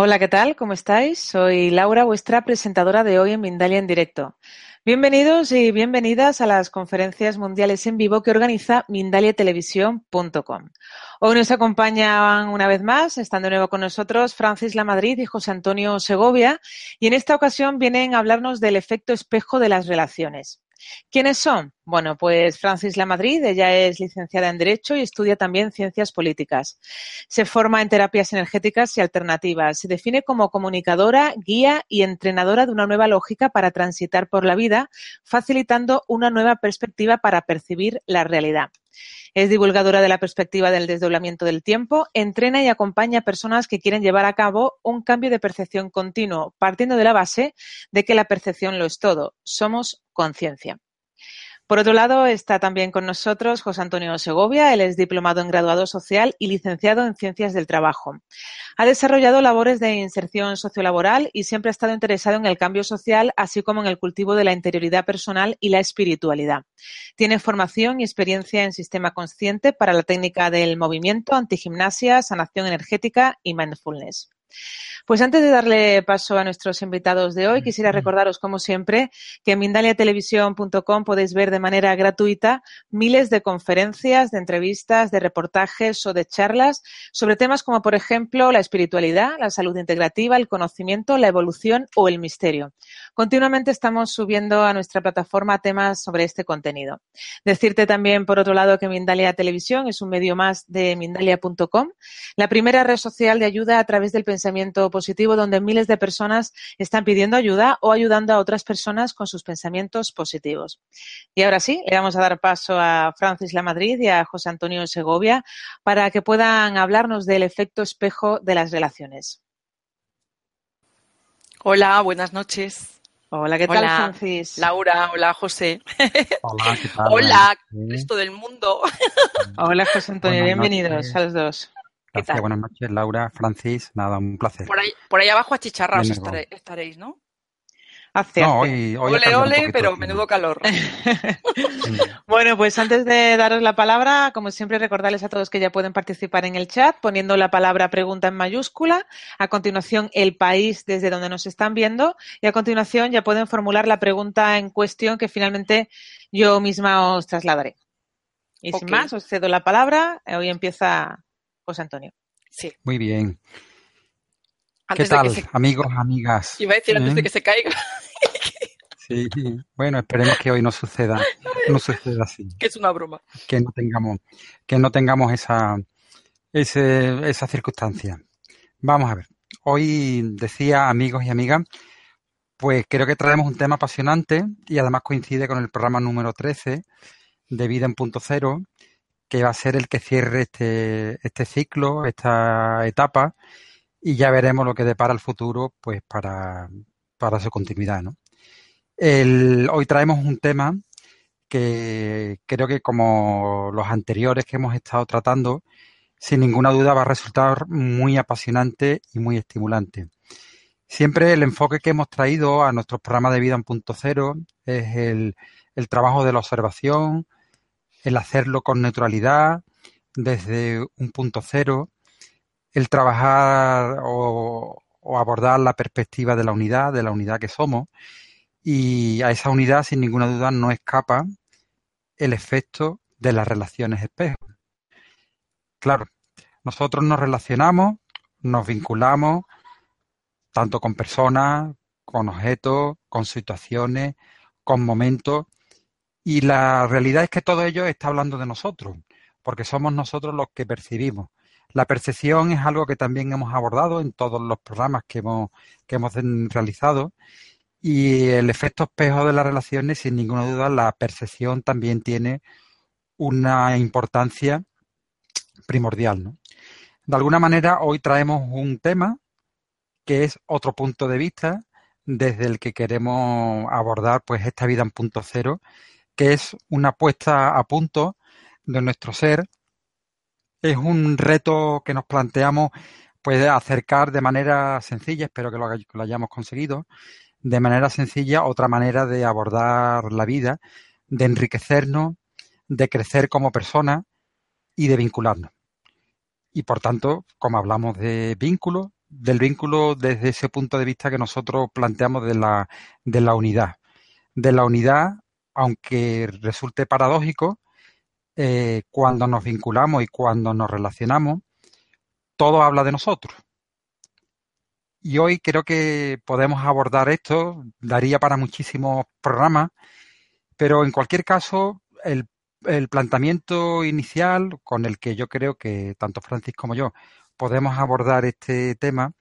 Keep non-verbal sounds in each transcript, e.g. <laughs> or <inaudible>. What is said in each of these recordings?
Hola, ¿qué tal? ¿Cómo estáis? Soy Laura, vuestra presentadora de hoy en Mindalia en directo. Bienvenidos y bienvenidas a las conferencias mundiales en vivo que organiza mindaliatelevisión.com. Hoy nos acompañan una vez más, están de nuevo con nosotros Francis Lamadrid y José Antonio Segovia, y en esta ocasión vienen a hablarnos del efecto espejo de las relaciones. ¿Quiénes son? Bueno, pues Francis Lamadrid, ella es licenciada en Derecho y estudia también Ciencias Políticas. Se forma en terapias energéticas y alternativas. Se define como comunicadora, guía y entrenadora de una nueva lógica para transitar por la vida, facilitando una nueva perspectiva para percibir la realidad. Es divulgadora de la perspectiva del desdoblamiento del tiempo, entrena y acompaña a personas que quieren llevar a cabo un cambio de percepción continuo, partiendo de la base de que la percepción lo es todo. Somos conciencia. Por otro lado, está también con nosotros José Antonio Segovia. Él es diplomado en graduado social y licenciado en ciencias del trabajo. Ha desarrollado labores de inserción sociolaboral y siempre ha estado interesado en el cambio social, así como en el cultivo de la interioridad personal y la espiritualidad. Tiene formación y experiencia en sistema consciente para la técnica del movimiento, antigimnasia, sanación energética y mindfulness. Pues antes de darle paso a nuestros invitados de hoy, quisiera recordaros, como siempre, que en mindaliatelevisión.com podéis ver de manera gratuita miles de conferencias, de entrevistas, de reportajes o de charlas sobre temas como, por ejemplo, la espiritualidad, la salud integrativa, el conocimiento, la evolución o el misterio. Continuamente estamos subiendo a nuestra plataforma temas sobre este contenido. Decirte también, por otro lado, que Mindalia Televisión es un medio más de mindalia.com, la primera red social de ayuda a través del pensamiento positivo donde miles de personas están pidiendo ayuda o ayudando a otras personas con sus pensamientos positivos. Y ahora sí, le vamos a dar paso a Francis Lamadrid y a José Antonio Segovia para que puedan hablarnos del efecto espejo de las relaciones. Hola, buenas noches. Hola, ¿qué tal, Francis? Laura, hola, José. Hola, ¿qué tal? <laughs> Hola, resto del mundo. <laughs> Hola, José Antonio, bienvenidos a los dos. Gracias, buenas noches, Laura, Francis, nada, un placer. Por ahí, por ahí abajo achicharrados estare, estaréis, ¿no? Hace, No, hoy, hoy ole, está un ole, poquito pero menudo calor. <laughs> Bueno, pues antes de daros la palabra, como siempre, recordarles a todos que ya pueden participar en el chat poniendo la palabra pregunta en mayúscula, a continuación el país desde donde nos están viendo y a continuación ya pueden formular la pregunta en cuestión que finalmente yo misma os trasladaré. Y sin más, os cedo la palabra. Hoy empieza José Antonio. Sí, Muy bien. ¿Qué antes tal, se... amigos, amigas? Iba a decir antes ¿Eh? de que se caiga, Sí, bueno, esperemos que hoy no suceda, no suceda así, que es una broma. que no tengamos, que no tengamos esa, ese, esa circunstancia. Vamos a ver. Hoy decía, amigos y amigas, pues creo que traemos un tema apasionante y además coincide con el programa número 13 de Vida en Punto Cero, que va a ser el que cierre este, este ciclo, esta etapa, y ya veremos lo que depara el futuro, pues para, para su continuidad, ¿no? El, hoy traemos un tema que creo que como los anteriores que hemos estado tratando, sin ninguna duda va a resultar muy apasionante y muy estimulante. Siempre el enfoque que hemos traído a nuestros programas de vida en punto cero es el, el trabajo de la observación, el hacerlo con neutralidad, desde un punto cero, el trabajar o, abordar la perspectiva de la unidad, de la unidad que somos, y a esa unidad, sin ninguna duda, no escapa el efecto de las relaciones espejo. Claro, nosotros nos relacionamos, nos vinculamos, tanto con personas, con objetos, con situaciones, con momentos, y la realidad es que todo ello está hablando de nosotros, porque somos nosotros los que percibimos. La percepción es algo que también hemos abordado en todos los programas que hemos, que hemos realizado. Y el efecto espejo de las relaciones, sin ninguna duda, la percepción también tiene una importancia primordial. De alguna manera, hoy traemos un tema que es otro punto de vista desde el que queremos abordar pues esta vida en punto cero, que es una puesta a punto de nuestro ser. Es un reto que nos planteamos pues acercar de manera sencilla, espero que lo, que lo hayamos conseguido, de manera sencilla otra manera de abordar la vida, de enriquecernos, de crecer como persona y de vincularnos. Y por tanto, como hablamos de vínculos, del vínculo desde ese punto de vista que nosotros planteamos de la, de la unidad. De la unidad, aunque resulte paradójico, eh, cuando nos vinculamos y cuando nos relacionamos, todo habla de nosotros. Y hoy creo que podemos abordar esto, daría para muchísimos programas, pero en cualquier caso, el, el planteamiento inicial con el que yo creo que tanto Francis como yo podemos abordar este tema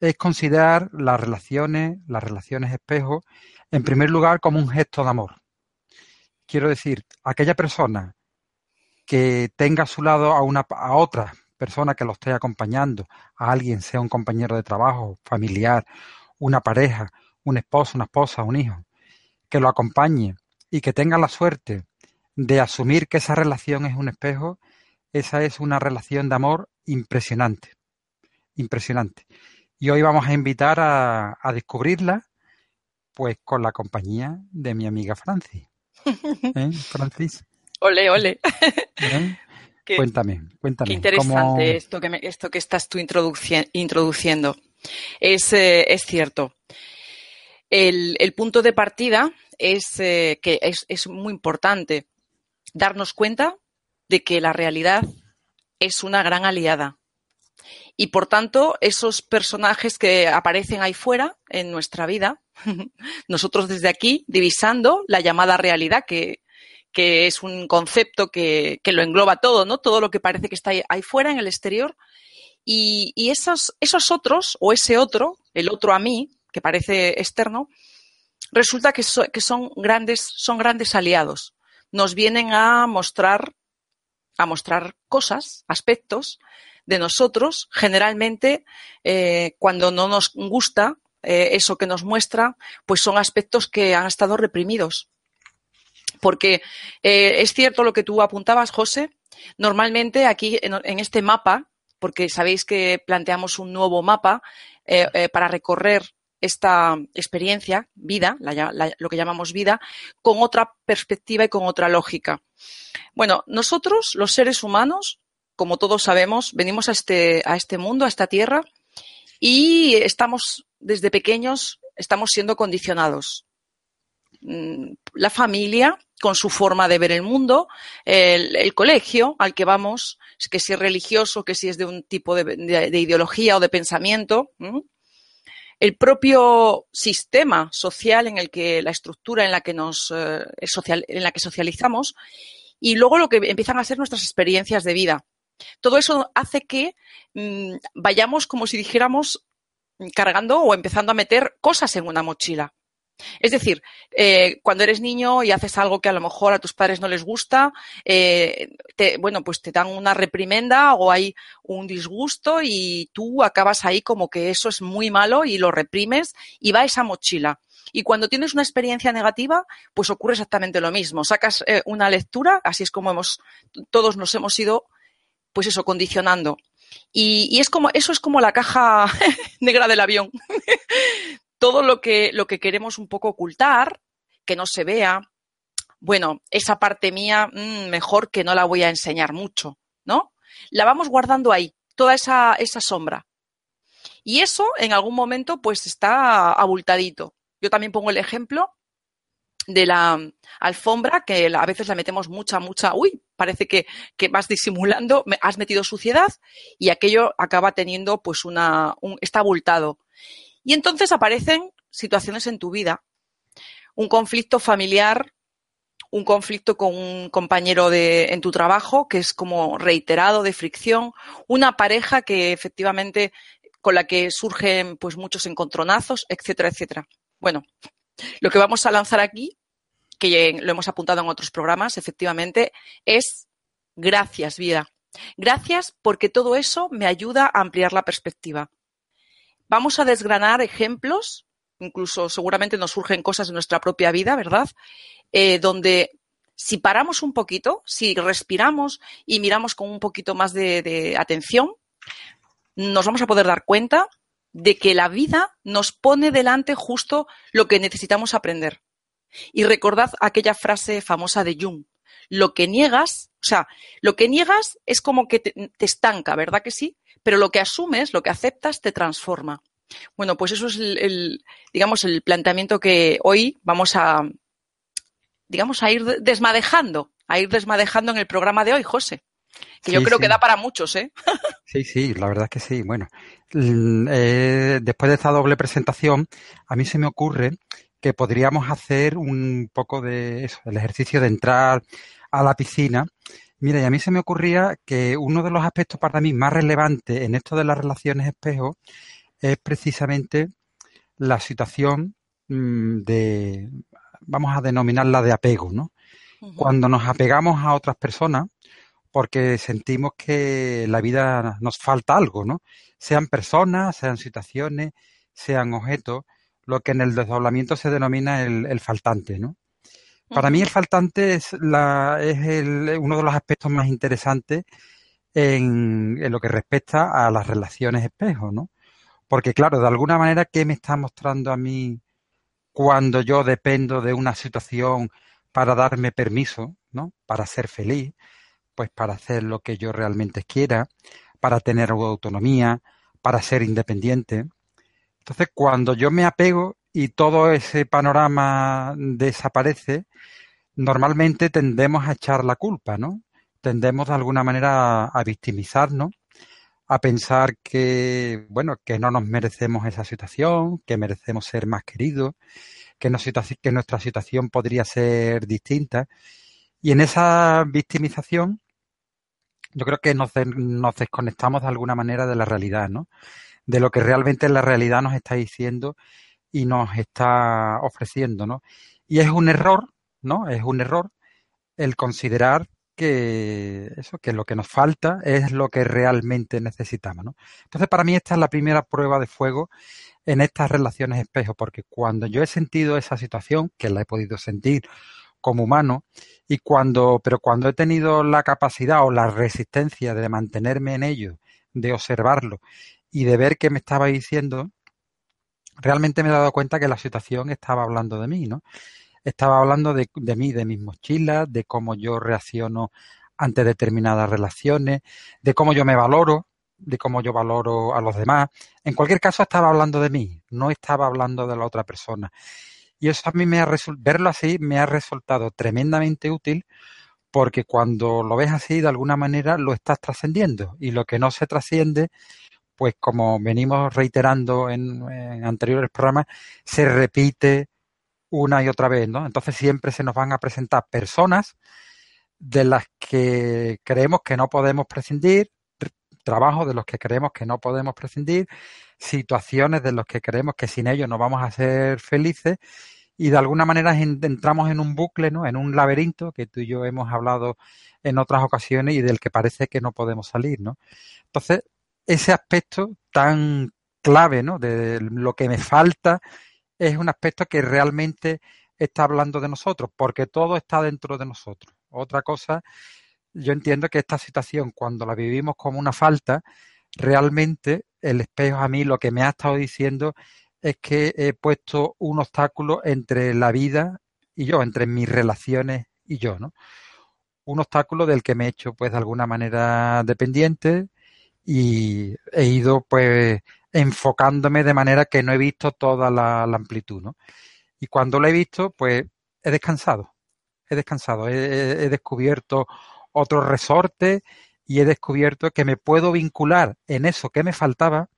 es considerar las relaciones, las relaciones espejo, en primer lugar como un gesto de amor. Quiero decir, aquella persona que tenga a su lado a una a otra persona que lo esté acompañando, a alguien, sea un compañero de trabajo, familiar, una pareja, un esposo, una esposa, un hijo, que lo acompañe y que tenga la suerte de asumir que esa relación es un espejo, esa es una relación de amor impresionante, impresionante. Y hoy vamos a invitar a, a descubrirla, pues con la compañía de mi amiga Francis. <laughs> ¿Eh, Francis? Ole, ole. ¿Eh? <laughs> cuéntame, cuéntame. Qué interesante esto, que esto que estás tú introduciendo. Es, eh, es cierto. El, el, punto de partida es eh, que es, es muy importante darnos cuenta de que la realidad es una gran aliada. Y por tanto, esos personajes que aparecen ahí fuera en nuestra vida, <laughs> nosotros desde aquí, divisando la llamada realidad, que, que es un concepto que, que, lo engloba todo, ¿no? Todo lo que parece que está ahí, fuera, en el exterior. Y, y esos, esos otros, o ese otro, el otro a mí, que parece externo, resulta que, so, que son grandes, son grandes aliados. Nos vienen a mostrar, a mostrar cosas, aspectos de nosotros, generalmente eh, cuando no nos gusta eh, eso que nos muestra, pues son aspectos que han estado reprimidos. Porque eh, es cierto lo que tú apuntabas, José. Normalmente aquí en, este mapa, porque sabéis que planteamos un nuevo mapa para recorrer esta experiencia, vida, la, lo que llamamos vida, con otra perspectiva y con otra lógica. Bueno, nosotros, los seres humanos, como todos sabemos, venimos a este, a este mundo, a esta tierra, y estamos desde pequeños, estamos siendo condicionados. Mm, la familia, con su forma de ver el mundo, el, colegio al que vamos, que si es religioso, que si es de un tipo de, de, de ideología o de pensamiento, el propio sistema social en el que la estructura en la que nos eh, social, en la que socializamos y luego lo que empiezan a ser nuestras experiencias de vida. Todo eso hace que mmm, vayamos como si dijéramos cargando o empezando a meter cosas en una mochila. Es decir, eh, cuando eres niño y haces algo que a lo mejor a tus padres no les gusta, eh, bueno, pues te dan una reprimenda o hay un disgusto y tú acabas ahí como que eso es muy malo y lo reprimes y va esa mochila. Y cuando tienes una experiencia negativa, pues ocurre exactamente lo mismo. Sacas eh, una lectura, así es como hemos, todos nos hemos ido, pues eso, condicionando. Y, es como, eso es como la caja <laughs> negra del avión <laughs> todo lo que, lo que queremos un poco ocultar, que no se vea, bueno, esa parte mía, mmm, mejor que no la voy a enseñar mucho, ¿no? La vamos guardando ahí, toda esa, esa sombra. Y eso en algún momento pues está abultadito. Yo también pongo el ejemplo de la alfombra, que a veces la metemos mucha, mucha, uy, parece que, que vas disimulando, has metido suciedad y aquello acaba teniendo pues una, un, está abultado. Y entonces aparecen situaciones en tu vida, un conflicto familiar, un conflicto con un compañero de, en tu trabajo que es como reiterado de fricción, una pareja que efectivamente con la que surgen pues muchos encontronazos, etcétera, etcétera. Bueno, lo que vamos a lanzar aquí, que lo hemos apuntado en otros programas, efectivamente, es gracias, vida. Gracias porque todo eso me ayuda a ampliar la perspectiva. Vamos a desgranar ejemplos, incluso seguramente nos surgen cosas de nuestra propia vida, ¿verdad? Eh, donde si paramos un poquito, si respiramos y miramos con un poquito más de, de atención, nos vamos a poder dar cuenta de que la vida nos pone delante justo lo que necesitamos aprender. Y recordad aquella frase famosa de Jung, lo que niegas, o sea, lo que niegas es como que te, te, estanca, ¿verdad que sí? pero lo que asumes, lo que aceptas, te transforma. Bueno, pues eso es el, digamos, el planteamiento que hoy vamos a, digamos, a ir desmadejando, a ir desmadejando en el programa de hoy, José. Que yo creo que da para muchos, ¿eh? <laughs> sí, sí, la verdad es que sí. Bueno, eh, después de esta doble presentación, a mí se me ocurre que podríamos hacer un poco de eso, el ejercicio de entrar a la piscina. Mira, y a mí se me ocurría que uno de los aspectos para mí más relevantes en esto de las relaciones espejo es precisamente la situación mm, de, vamos a denominarla de apego, ¿no? Cuando nos apegamos a otras personas porque sentimos que la vida nos falta algo, ¿no? Sean personas, sean situaciones, sean objetos, lo que en el desdoblamiento se denomina el, faltante, ¿no? Para mí el faltante es, la, es el, uno de los aspectos más interesantes en, en, lo que respecta a las relaciones espejo, ¿no? Porque claro, de alguna manera, ¿qué me está mostrando a mí cuando yo dependo de una situación para darme permiso, ¿no? Para ser feliz, pues para hacer lo que yo realmente quiera, para tener autonomía, para ser independiente. Entonces, cuando yo me apego y todo ese panorama desaparece, normalmente tendemos a echar la culpa, ¿no? Tendemos de alguna manera a victimizarnos, a pensar que, bueno, que no nos merecemos esa situación, que merecemos ser más queridos, que, nuestra situación podría ser distinta. Y en esa victimización, yo creo que nos, nos desconectamos de alguna manera de la realidad, ¿no? De lo que realmente la realidad nos está diciendo y nos está ofreciendo, ¿no? Y es un error, ¿no? Es un error el considerar que eso, que lo que nos falta es lo que realmente necesitamos, ¿no? Entonces, para mí esta es la primera prueba de fuego en estas relaciones espejo, porque cuando yo he sentido esa situación, que la he podido sentir como humano, y cuando, pero cuando he tenido la capacidad o la resistencia de mantenerme en ello, de observarlo y de ver qué me estaba diciendo, realmente me he dado cuenta que la situación estaba hablando de mí, ¿no? Estaba hablando de, de mí, de mis mochilas, de cómo yo reacciono ante determinadas relaciones, de cómo yo me valoro, de cómo yo valoro a los demás. En cualquier caso, estaba hablando de mí, no estaba hablando de la otra persona. Y eso a mí me ha verlo así me ha resultado tremendamente útil porque cuando lo ves así, de alguna manera lo estás trascendiendo. Y lo que no se trasciende, pues como venimos reiterando en, anteriores programas, se repite una y otra vez, ¿no? Entonces siempre se nos van a presentar personas de las que creemos que no podemos prescindir, trabajos de los que creemos que no podemos prescindir, situaciones de los que creemos que sin ellos no vamos a ser felices y de alguna manera entramos en un bucle, ¿no? En un laberinto que tú y yo hemos hablado en otras ocasiones y del que parece que no podemos salir, ¿no? Entonces, ese aspecto tan clave, ¿no? De lo que me falta es un aspecto que realmente está hablando de nosotros, porque todo está dentro de nosotros. Otra cosa yo entiendo que esta situación, cuando la vivimos como una falta, realmente el espejo a mí lo que me ha estado diciendo es que he puesto un obstáculo entre la vida y yo, entre mis relaciones y yo, ¿no? Un obstáculo del que me he hecho, pues, de alguna manera dependiente y he ido, pues, enfocándome de manera que no he visto toda la, amplitud, ¿no? Y cuando lo he visto, pues, he descansado, he descansado, he descubierto otro resorte y he descubierto que me puedo vincular en eso que me faltaba,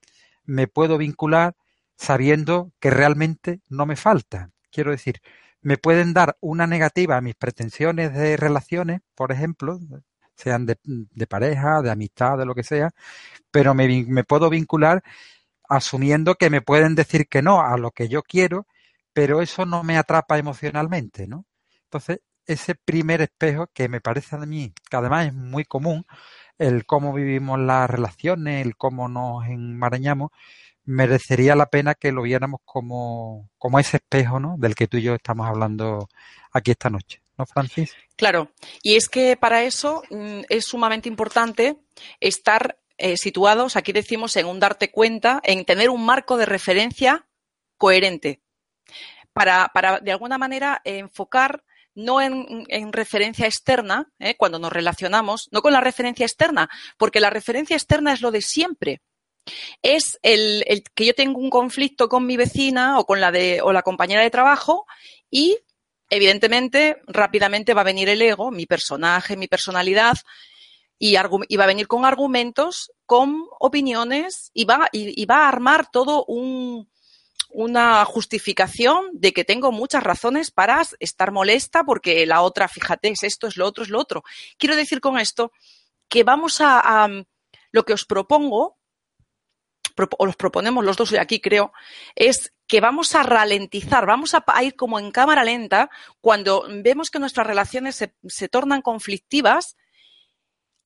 me puedo vincular sabiendo que realmente no me falta. Quiero decir, me pueden dar una negativa a mis pretensiones de relaciones, por ejemplo, sean de, pareja, de amistad, de lo que sea, pero me, me puedo vincular asumiendo que me pueden decir que no a lo que yo quiero, pero eso no me atrapa emocionalmente, ¿no? Entonces, ese primer espejo que me parece a mí, que además es muy común, el cómo vivimos las relaciones, el cómo nos enmarañamos, merecería la pena que lo viéramos como, como ese espejo ¿no? del que tú y yo estamos hablando aquí esta noche. ¿No, Francis? Claro, y es que para eso mm, es sumamente importante estar eh, situados, aquí decimos, en un darte cuenta, en tener un marco de referencia coherente, para, para de alguna manera enfocar no en, referencia externa, ¿eh? cuando nos relacionamos, no con la referencia externa, porque la referencia externa es lo de siempre. Es el, que yo tengo un conflicto con mi vecina o con la de, o la compañera de trabajo y evidentemente rápidamente va a venir el ego, mi personaje, mi personalidad, y, va a venir con argumentos, con opiniones y va, y va a armar todo un, una justificación de que tengo muchas razones para estar molesta porque la otra, fíjate, es esto, es lo otro, es lo otro. Quiero decir con esto que vamos a, lo que os propongo, o los proponemos los dos aquí creo, es que vamos a ralentizar, vamos a, ir como en cámara lenta cuando vemos que nuestras relaciones se, se tornan conflictivas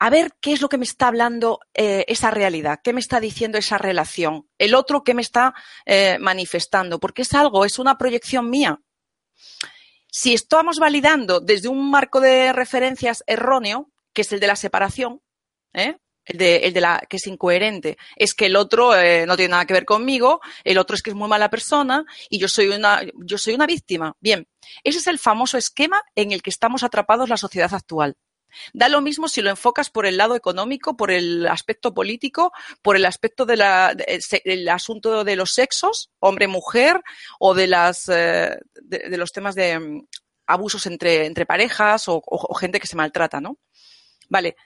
a ver qué es lo que me está hablando eh, esa realidad, qué me está diciendo esa relación, el otro qué me está eh, manifestando, porque es algo, es una proyección mía. Si estamos validando desde un marco de referencias erróneo, que es el de la separación, ¿eh? El, de, el de la que es incoherente, es que el otro no tiene nada que ver conmigo, el otro es que es muy mala persona y yo soy una, yo soy una víctima. Bien, ese es el famoso esquema en el que estamos atrapados la sociedad actual. Da lo mismo si lo enfocas por el lado económico, por el aspecto político, por el aspecto del asunto de los sexos, hombre-mujer, o de, las, eh, de, los temas de mm, abusos entre, entre parejas o, gente que se maltrata, ¿no? Vale.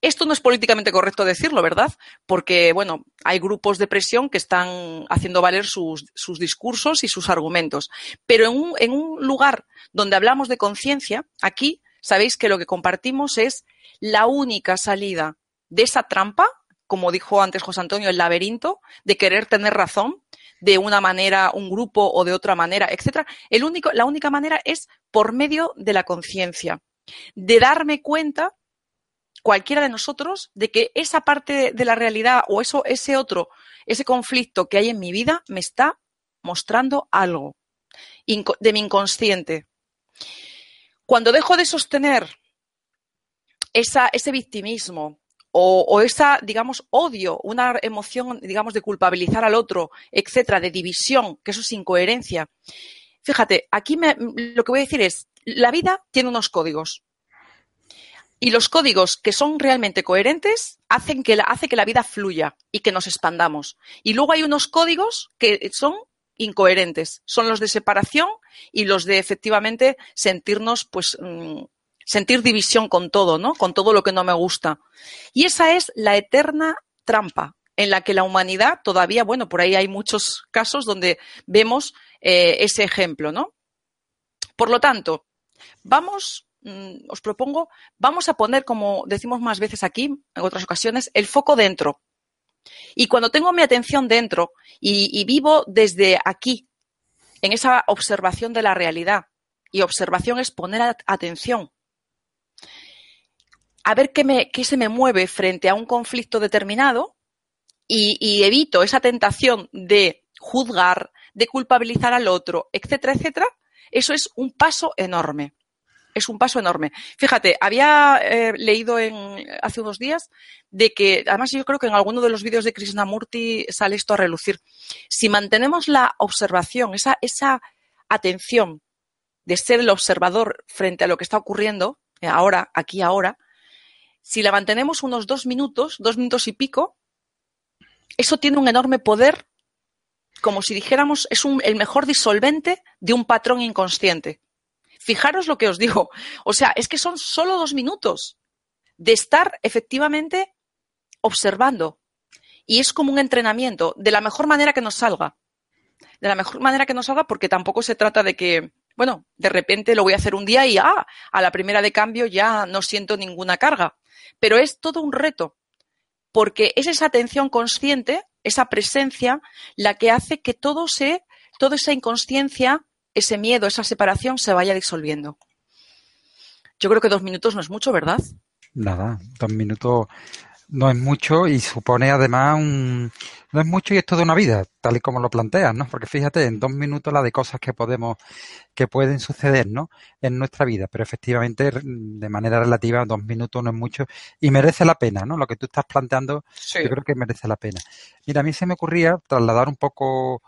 Esto no es políticamente correcto decirlo, ¿verdad? Porque, bueno, hay grupos de presión que están haciendo valer sus, discursos y sus argumentos. Pero en un, en un lugar donde hablamos de conciencia, aquí sabéis que lo que compartimos es la única salida de esa trampa, como dijo antes José Antonio, el laberinto de querer tener razón de una manera, un grupo o de otra manera, etcétera. La única manera es por medio de la conciencia, de darme cuenta cualquiera de nosotros de que esa parte de la realidad o eso, ese otro, ese conflicto que hay en mi vida me está mostrando algo de mi inconsciente. Cuando dejo de sostener ese victimismo o, o, esa, digamos, odio, una emoción, digamos, de culpabilizar al otro, etcétera, de división, que eso es incoherencia. Fíjate, aquí lo que voy a decir es, la vida tiene unos códigos. Y los códigos que son realmente coherentes hacen que hace que la vida fluya y que nos expandamos. Y luego hay unos códigos que son incoherentes. Son los de separación y los de efectivamente sentirnos, pues, mm, sentir división con todo, ¿no? Con todo lo que no me gusta. Y esa es la eterna trampa en la que la humanidad todavía, bueno, por ahí hay muchos casos donde vemos eh, ese ejemplo, ¿no? Por lo tanto, vamos, mm, os propongo, vamos a poner, como decimos más veces aquí, en otras ocasiones, el foco dentro. Y cuando tengo mi atención dentro y, vivo desde aquí, en esa observación de la realidad, y observación es poner atención, a ver qué, me, qué, se me mueve frente a un conflicto determinado y, evito esa tentación de juzgar, de culpabilizar al otro, etcétera, etcétera, eso es un paso enorme es un paso enorme. Fíjate, había eh, leído hace unos días de que, además yo creo que en alguno de los vídeos de Krishnamurti sale esto a relucir. Si mantenemos la observación, esa, esa atención de ser el observador frente a lo que está ocurriendo, eh, ahora, aquí, ahora, si la mantenemos unos dos minutos, dos minutos y pico, eso tiene un enorme poder, como si dijéramos, es el mejor disolvente de un patrón inconsciente. Fijaros lo que os digo. O sea, es que son solo dos minutos de estar efectivamente observando. Y es como un entrenamiento, de la mejor manera que nos salga. De la mejor manera que nos salga, porque tampoco se trata de que, bueno, de repente lo voy a hacer un día y ah, a la primera de cambio ya no siento ninguna carga. Pero es todo un reto, porque es esa atención consciente, esa presencia, la que hace que todo se, toda esa inconsciencia ese miedo, esa separación se vaya disolviendo. Yo creo que dos minutos no es mucho, ¿verdad? Nada, dos minutos no es mucho y supone además un... No es mucho y es toda una vida, tal y como lo planteas, ¿no? Porque fíjate, en dos minutos la de cosas que podemos, que pueden suceder, ¿no? En nuestra vida, pero efectivamente, de manera relativa, dos minutos no es mucho y merece la pena, ¿no? Lo que tú estás planteando, yo creo que merece la pena. Mira, a mí se me ocurría trasladar un poco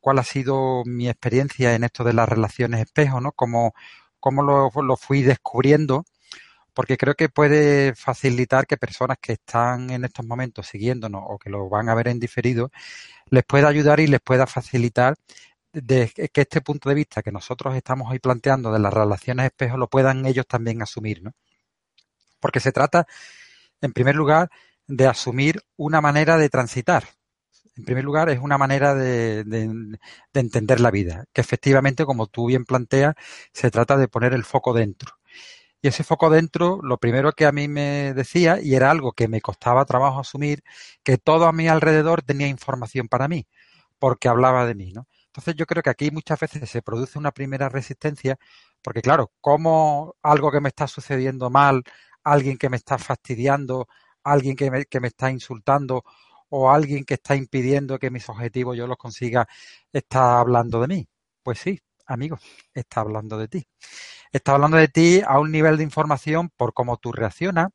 cuál ha sido mi experiencia en esto de las relaciones espejo, ¿no? Como, cómo lo, lo fui descubriendo, porque creo que puede facilitar que personas que están en estos momentos siguiéndonos o que lo van a ver en diferido, les pueda ayudar y les pueda facilitar de que este punto de vista que nosotros estamos hoy planteando de las relaciones espejo lo puedan ellos también asumir, ¿no? Porque se trata, en primer lugar, de asumir una manera de transitar. En primer lugar, es una manera de, de, entender la vida, que efectivamente, como tú bien planteas, se trata de poner el foco dentro. Y ese foco dentro, lo primero que a mí me decía, y era algo que me costaba trabajo asumir, que todo a mi alrededor tenía información para mí, porque hablaba de mí, ¿no? Entonces yo creo que aquí muchas veces se produce una primera resistencia, porque claro, como algo que me está sucediendo mal, alguien que me está fastidiando, alguien que me, que me está insultando o alguien que está impidiendo que mis objetivos yo los consiga, está hablando de mí. Pues sí, amigo, está hablando de ti. Está hablando de ti a un nivel de información por cómo tú reaccionas,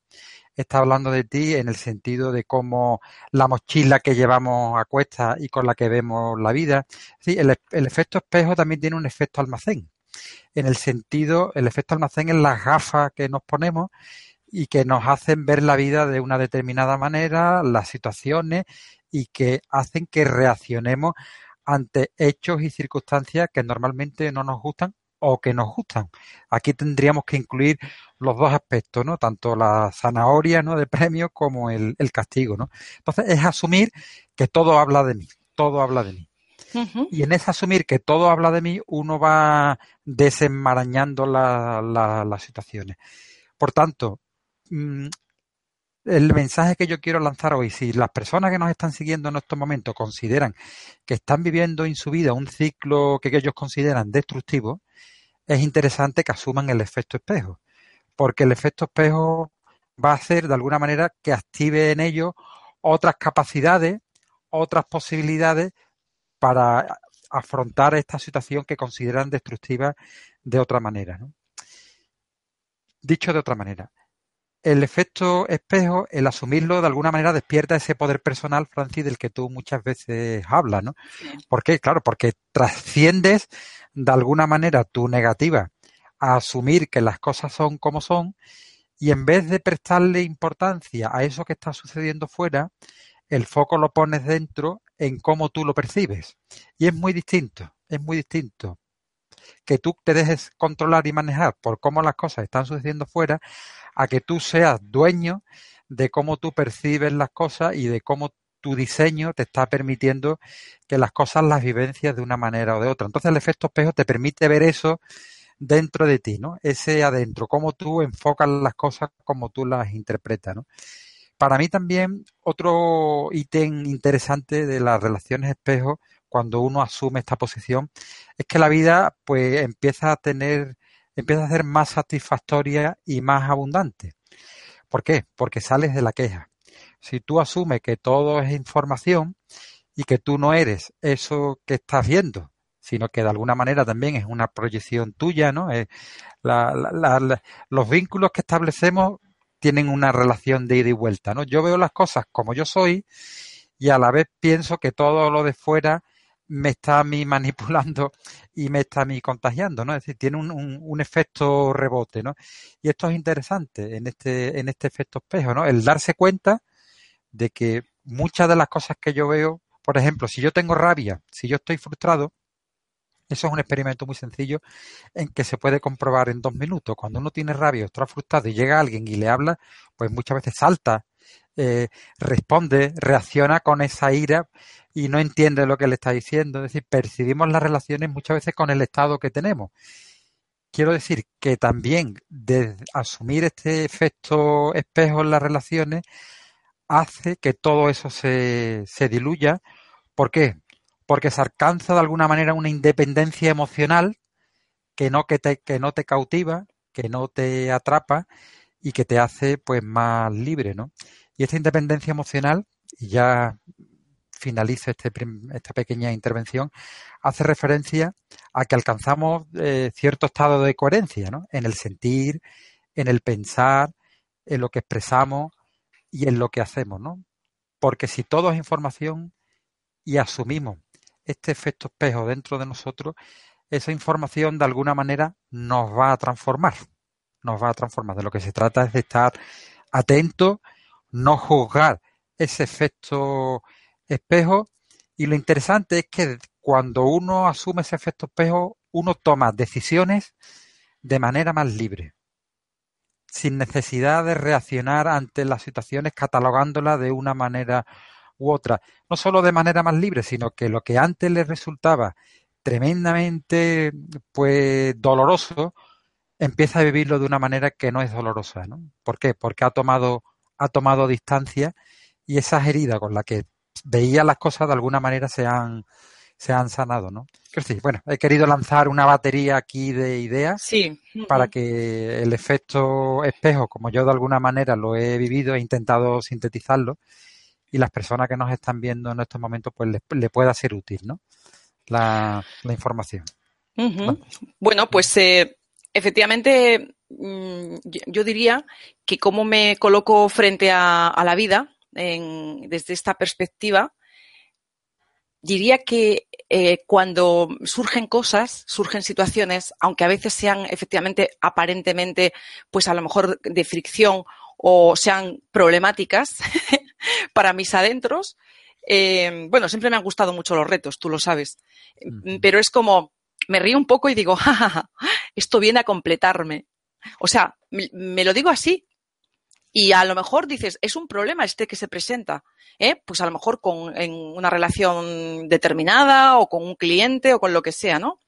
está hablando de ti en el sentido de cómo la mochila que llevamos a cuesta y con la que vemos la vida. Sí, el, el efecto espejo también tiene un efecto almacén. En el sentido, el efecto almacén es las gafas que nos ponemos y que nos hacen ver la vida de una determinada manera, las situaciones y que hacen que reaccionemos ante hechos y circunstancias que normalmente no nos gustan o que nos gustan. Aquí tendríamos que incluir los dos aspectos, ¿no? Tanto la zanahoria, ¿no? De premio como el, el castigo, ¿no? Entonces es asumir que todo habla de mí, todo habla de mí. Y en ese asumir que todo habla de mí, uno va desenmarañando la, la, las situaciones. Por tanto, mmm, el mensaje que yo quiero lanzar hoy, si las personas que nos están siguiendo en estos momentos consideran que están viviendo en su vida un ciclo que ellos consideran destructivo, es interesante que asuman el efecto espejo, porque el efecto espejo va a hacer de alguna manera que active en ellos otras capacidades, otras posibilidades para afrontar esta situación que consideran destructiva de otra manera. Dicho de otra manera, el efecto espejo, el asumirlo de alguna manera despierta ese poder personal, Francis, del que tú muchas veces hablas, ¿no? ¿Por qué? Claro, porque trasciendes de alguna manera tu negativa a asumir que las cosas son como son y en vez de prestarle importancia a eso que está sucediendo fuera, el foco lo pones dentro en cómo tú lo percibes. Y es muy distinto, es muy distinto que tú te dejes controlar y manejar por cómo las cosas están sucediendo fuera a que tú seas dueño de cómo tú percibes las cosas y de cómo tu diseño te está permitiendo que las cosas las vivencias de una manera o de otra. Entonces el efecto espejo te permite ver eso dentro de ti, ¿no? Ese adentro, cómo tú enfocas las cosas, cómo tú las interpretas, ¿no? Para mí también otro ítem interesante de las relaciones espejo, cuando uno asume esta posición, es que la vida pues empieza a tener empieza a ser más satisfactoria y más abundante. ¿Por qué? Porque sales de la queja. Si tú asumes que todo es información y que tú no eres eso que estás viendo, sino que de alguna manera también es una proyección tuya, ¿no? La, la, los vínculos que establecemos tienen una relación de ida y vuelta, ¿no? Yo veo las cosas como yo soy y a la vez pienso que todo lo de fuera me está a mí <laughs> manipulando y me está a mí contagiando, ¿no? Es decir, tiene un, un, un, efecto rebote, ¿no? Y esto es interesante en este, en este efecto espejo, ¿no? El darse cuenta de que muchas de las cosas que yo veo, por ejemplo, si yo tengo rabia, si yo estoy frustrado, eso es un experimento muy sencillo en que se puede comprobar en dos minutos. Cuando uno tiene rabia o está frustrado y llega alguien y le habla, pues muchas veces salta, eh, responde, reacciona con esa ira y no entiende lo que le está diciendo. Es decir, percibimos las relaciones muchas veces con el estado que tenemos. Quiero decir que también de asumir este efecto espejo en las relaciones hace que todo eso se, se diluya. ¿Por qué? Porque se alcanza de alguna manera una independencia emocional que no, que te, que no te cautiva, que no te atrapa y que te hace pues más libre, ¿no? Y esta independencia emocional, y ya finalizo este, esta pequeña intervención, hace referencia a que alcanzamos eh, cierto estado de coherencia, ¿no? En el sentir, en el pensar, en lo que expresamos y en lo que hacemos, ¿no? Porque si todo es información y asumimos este efecto espejo dentro de nosotros, esa información de alguna manera nos va a transformar. Nos va a transformar. De lo que se trata es de estar atento, no juzgar ese efecto espejo. Y lo interesante es que cuando uno asume ese efecto espejo, uno toma decisiones de manera más libre, sin necesidad de reaccionar ante las situaciones catalogándolas de una manera u otra. No solo de manera más libre, sino que lo que antes le resultaba tremendamente pues doloroso, empieza a vivirlo de una manera que no es dolorosa, ¿no? ¿Por qué? Porque ha tomado, ha tomado distancia y esas heridas con las que veía las cosas de alguna manera se han, se han sanado, ¿no? sí, bueno, he querido lanzar una batería aquí de ideas sí. para que el efecto espejo, como yo de alguna manera lo he vivido, he intentado sintetizarlo y las personas que nos están viendo en estos momentos pues le pueda ser útil, ¿no? la, información. Bueno. pues eh, efectivamente yo diría que como me coloco frente a, la vida desde esta perspectiva, diría que eh, cuando surgen cosas, surgen situaciones, aunque a veces sean efectivamente aparentemente, pues a lo mejor de fricción o sean problemáticas <laughs> para mis adentros, eh, bueno, siempre me han gustado mucho los retos, tú lo sabes, pero es como, me río un poco y digo, <laughs> ja, esto viene a completarme. O sea, me, lo digo así. Y a lo mejor dices, es un problema este que se presenta, ¿eh? pues a lo mejor con, en una relación determinada o con un cliente o con lo que sea, ¿no?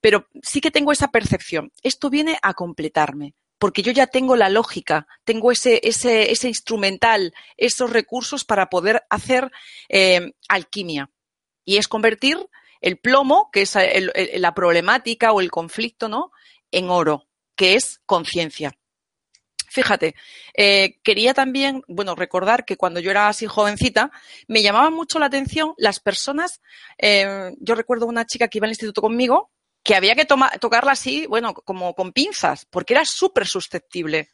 Pero sí que tengo esa percepción, esto viene a completarme porque yo ya tengo la lógica, tengo ese, ese, ese instrumental, esos recursos para poder hacer eh, alquimia. Y es convertir el plomo, que es la problemática o el conflicto, ¿no? En oro, que es conciencia. Fíjate, eh, quería también, bueno, recordar que cuando yo era así jovencita, me llamaba mucho la atención las personas, eh, yo recuerdo una chica que iba al instituto conmigo, que había que tocarla así, bueno, como con pinzas, porque era súper susceptible.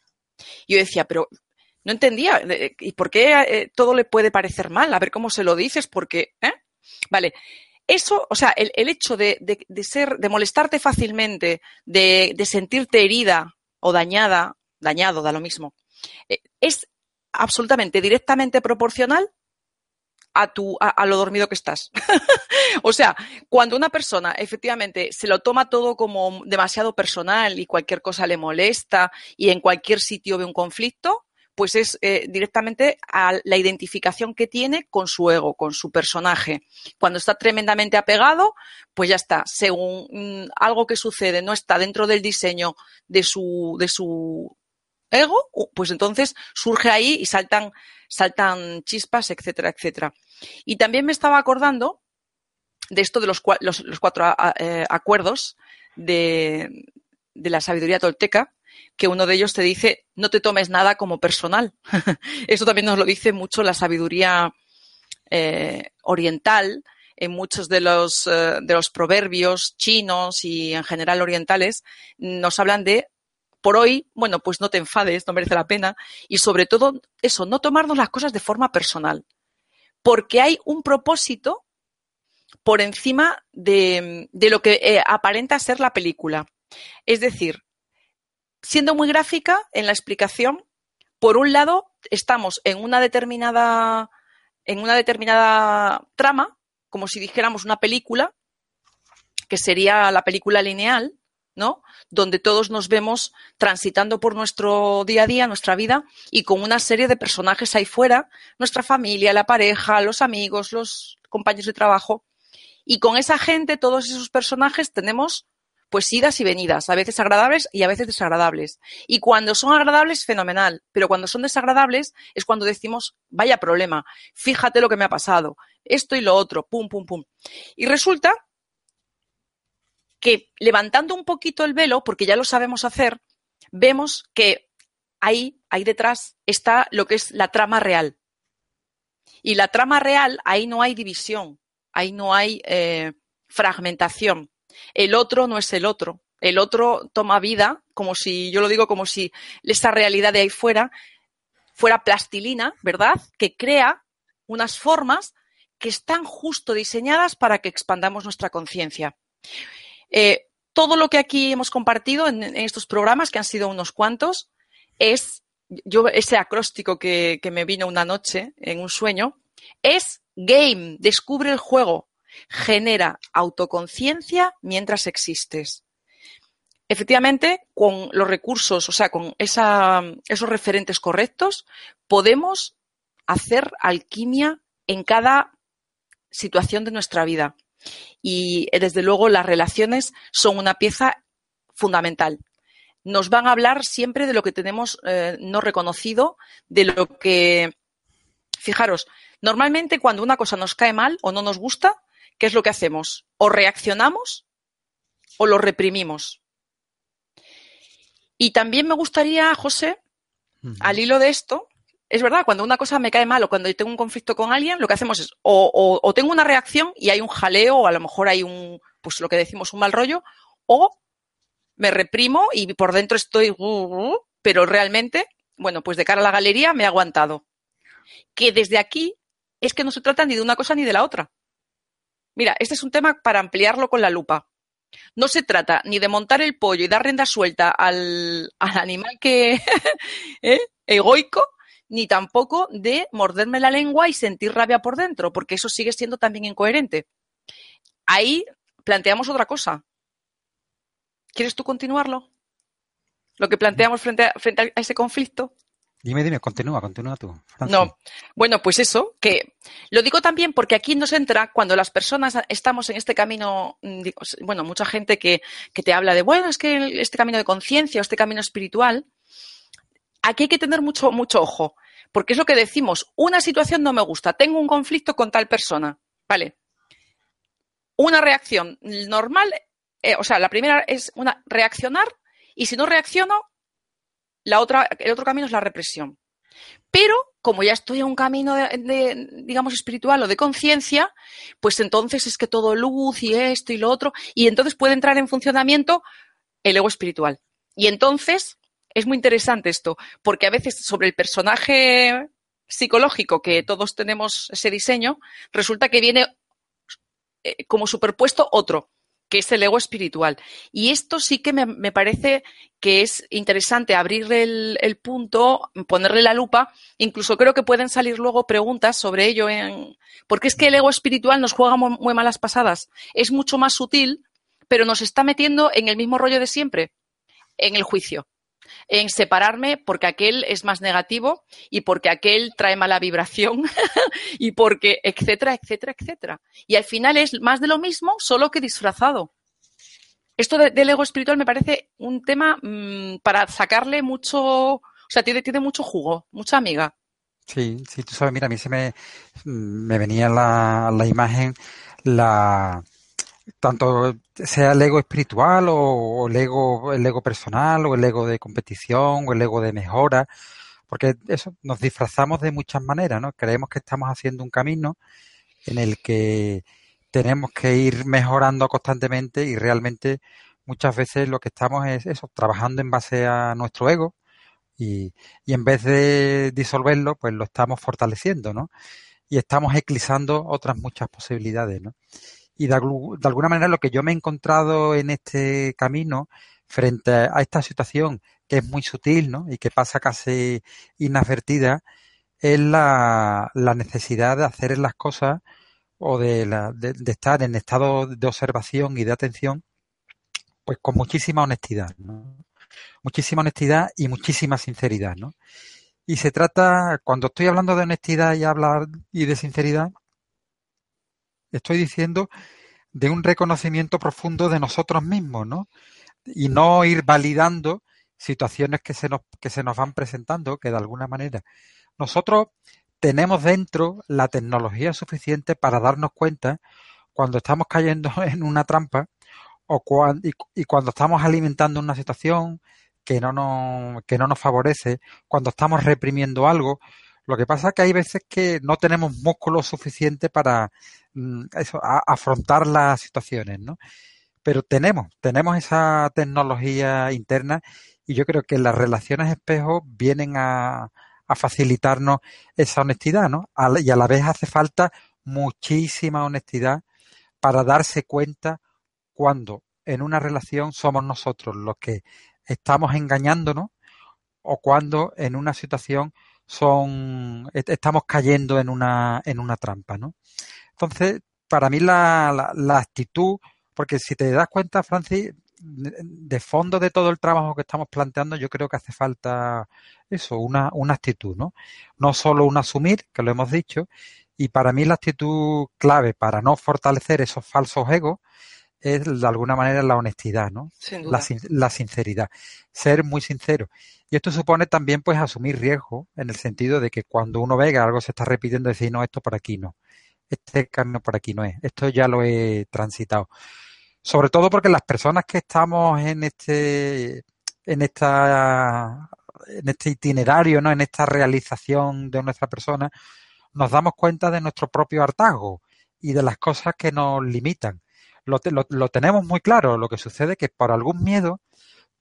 Yo decía, pero no entendía, ¿y por qué eh, todo le puede parecer mal? A ver cómo se lo dices, porque, ¿eh? Vale. Eso, o sea, el, hecho de, ser, de molestarte fácilmente, de, sentirte herida o dañada, dañado, da lo mismo, eh, es absolutamente directamente proporcional a, tu, a, lo dormido que estás. <laughs> o sea, cuando una persona efectivamente se lo toma todo como demasiado personal y cualquier cosa le molesta y en cualquier sitio ve un conflicto, pues es eh, directamente a la identificación que tiene con su ego, con su personaje. Cuando está tremendamente apegado, pues ya está. Según mm, algo que sucede no está dentro del diseño de su, de su ego, pues entonces surge ahí y saltan, saltan chispas, etcétera, etcétera. Y también me estaba acordando de esto de los, cuatro eh, acuerdos de, de la sabiduría tolteca, que uno de ellos te dice no te tomes nada como personal. <laughs> Esto también nos lo dice mucho la sabiduría eh, oriental, en muchos de los, eh, de los proverbios chinos y en general orientales, nos hablan de por hoy, bueno, pues no te enfades, no merece la pena. Y sobre todo, eso, no tomarnos las cosas de forma personal. Porque hay un propósito por encima de, lo que eh, aparenta ser la película. Es decir, siendo muy gráfica en la explicación, por un lado, estamos en una determinada, en una determinada trama, como si dijéramos una película, que sería la película lineal, ¿no? Donde todos nos vemos transitando por nuestro día a día, nuestra vida, y con una serie de personajes ahí fuera, nuestra familia, la pareja, los amigos, los compañeros de trabajo. Y con esa gente, todos esos personajes, tenemos pues idas y venidas, a veces agradables y a veces desagradables. Y cuando son agradables, fenomenal, pero cuando son desagradables es cuando decimos, vaya problema, fíjate lo que me ha pasado, esto y lo otro, pum, pum, pum. Y resulta que levantando un poquito el velo, porque ya lo sabemos hacer, vemos que ahí, ahí detrás está lo que es la trama real. Y la trama real, ahí no hay división, ahí no hay eh, fragmentación. El otro no es el otro. El otro toma vida, como si, yo lo digo como si esa realidad de ahí fuera fuera plastilina, ¿verdad? Que crea unas formas que están justo diseñadas para que expandamos nuestra conciencia. Eh, todo lo que aquí hemos compartido en, estos programas, que han sido unos cuantos, es yo ese acróstico que me vino una noche en un sueño, es game, descubre el juego, genera autoconciencia mientras existes. Efectivamente, con los recursos, o sea, con esa, esos referentes correctos, podemos hacer alquimia en cada situación de nuestra vida. Y desde luego las relaciones son una pieza fundamental. Nos van a hablar siempre de lo que tenemos eh, no reconocido, de lo que, fijaros, normalmente cuando una cosa nos cae mal o no nos gusta, ¿qué es lo que hacemos? O reaccionamos o lo reprimimos. Y también me gustaría, José, al hilo de esto, es verdad, cuando una cosa me cae mal o cuando tengo un conflicto con alguien, lo que hacemos es o, tengo una reacción y hay un jaleo o a lo mejor hay un, pues lo que decimos, un mal rollo, o me reprimo y por dentro estoy, uh, uh, pero realmente, bueno, pues de cara a la galería me he aguantado. Que desde aquí es que no se trata ni de una cosa ni de la otra. Mira, este es un tema para ampliarlo con la lupa. No se trata ni de montar el pollo y dar rienda suelta al, <laughs> animal que <laughs> ¿eh? egoico, ni tampoco de morderme la lengua y sentir rabia por dentro, porque eso sigue siendo también incoherente. Ahí planteamos otra cosa. ¿Quieres tú continuarlo? Lo que planteamos frente a, frente a ese conflicto. Dime, dime, continúa, continúa tú. No, bueno, pues eso, que lo digo también porque aquí nos entra cuando las personas estamos en este camino, mm, bueno, mucha gente que, que te habla de, bueno, es que este camino de conciencia este camino espiritual, aquí hay que tener mucho, mucho ojo, porque es lo que decimos, una situación no me gusta, tengo un conflicto con tal persona, ¿vale? Una reacción normal, eh, o sea, la primera es una reaccionar y si no reacciono, la otra, el otro camino es la represión. Pero como ya estoy en un camino de, digamos, espiritual o de conciencia, pues entonces es que todo luz y esto y lo otro, y entonces puede entrar en funcionamiento el ego espiritual. Y entonces es muy interesante esto, porque a veces sobre el personaje psicológico que todos tenemos ese diseño, resulta que viene eh, como superpuesto otro, que es el ego espiritual. Y esto sí que me, parece que es interesante abrir el, punto, ponerle la lupa. Incluso creo que pueden salir luego preguntas sobre ello, en, porque es que el ego espiritual nos juega muy malas pasadas. Es mucho más sutil, pero nos está metiendo en el mismo rollo de siempre, en el juicio en separarme porque aquel es más negativo y porque aquel trae mala vibración <laughs> y porque, etcétera, etcétera, etcétera. Y al final es más de lo mismo, solo que disfrazado. Esto del ego espiritual me parece un tema mm, para sacarle mucho, o sea, tiene, tiene mucho jugo, mucha amiga. Sí, sí, tú sabes, mira, a mí se me, me venía la, la imagen, la, tanto sea el ego espiritual o, el ego el ego personal o el ego de competición o el ego de mejora porque eso nos disfrazamos de muchas maneras no creemos que estamos haciendo un camino en el que tenemos que ir mejorando constantemente y realmente muchas veces lo que estamos es eso trabajando en base a nuestro ego y, y en vez de disolverlo pues lo estamos fortaleciendo no y estamos eclipsando otras muchas posibilidades no y de, alguna manera lo que yo me he encontrado en este camino frente a esta situación que es muy sutil ¿no? y que pasa casi inadvertida es la, necesidad de hacer las cosas o de, de, estar en estado de observación y de atención pues con muchísima honestidad, ¿no? muchísima honestidad y muchísima sinceridad, ¿no? Y se trata, cuando estoy hablando de honestidad y hablar y de sinceridad, estoy diciendo de un reconocimiento profundo de nosotros mismos, ¿no? Y no ir validando situaciones que se nos, que se nos van presentando, que de alguna manera nosotros tenemos dentro la tecnología suficiente para darnos cuenta cuando estamos cayendo <laughs> en una trampa o cuando, y, cuando estamos alimentando una situación que no, nos, que no nos favorece, cuando estamos reprimiendo algo, lo que pasa es que hay veces que no tenemos músculo suficiente para mm, afrontar las situaciones, ¿no? Pero tenemos, tenemos esa tecnología interna y yo creo que las relaciones espejo vienen a, facilitarnos esa honestidad, ¿no? y a la vez hace falta muchísima honestidad para darse cuenta cuando en una relación somos nosotros los que estamos engañándonos o cuando en una situación son estamos cayendo en una en una trampa, ¿no? Entonces, para mí la, la, actitud, porque si te das cuenta, Francis, de fondo de todo el trabajo que estamos planteando, yo creo que hace falta eso, una, una actitud, ¿no? No solo un asumir, que lo hemos dicho, y para mí la actitud clave para no fortalecer esos falsos egos es de alguna manera la honestidad, ¿no? La, la, sinceridad. Ser muy sincero. Y esto supone también pues asumir riesgo en el sentido de que cuando uno ve que algo se está repitiendo, decir, no, esto por aquí no. Este camino por aquí no es. Esto ya lo he transitado. Sobre todo porque las personas que estamos en este, en esta, en este itinerario, ¿no? En esta realización de nuestra persona, nos damos cuenta de nuestro propio hartazgo y de las cosas que nos limitan. Lo, lo, tenemos muy claro. Lo que sucede es que por algún miedo,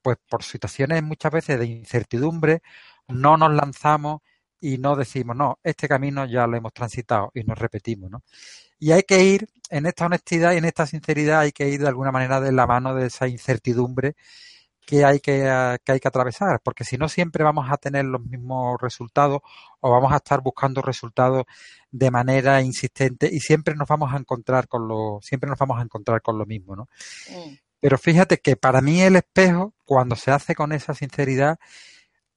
pues por situaciones muchas veces de incertidumbre, no nos lanzamos y no decimos, no, este camino ya lo hemos transitado y nos repetimos, ¿no? Y hay que ir en esta honestidad y en esta sinceridad, hay que ir de alguna manera de la mano de esa incertidumbre que hay que, que, hay que atravesar, porque si no siempre vamos a tener los mismos resultados o vamos a estar buscando resultados de manera insistente y siempre nos vamos a encontrar con lo, siempre nos vamos a encontrar con lo mismo, ¿no? Mm. Pero fíjate que para mí el espejo, cuando se hace con esa sinceridad,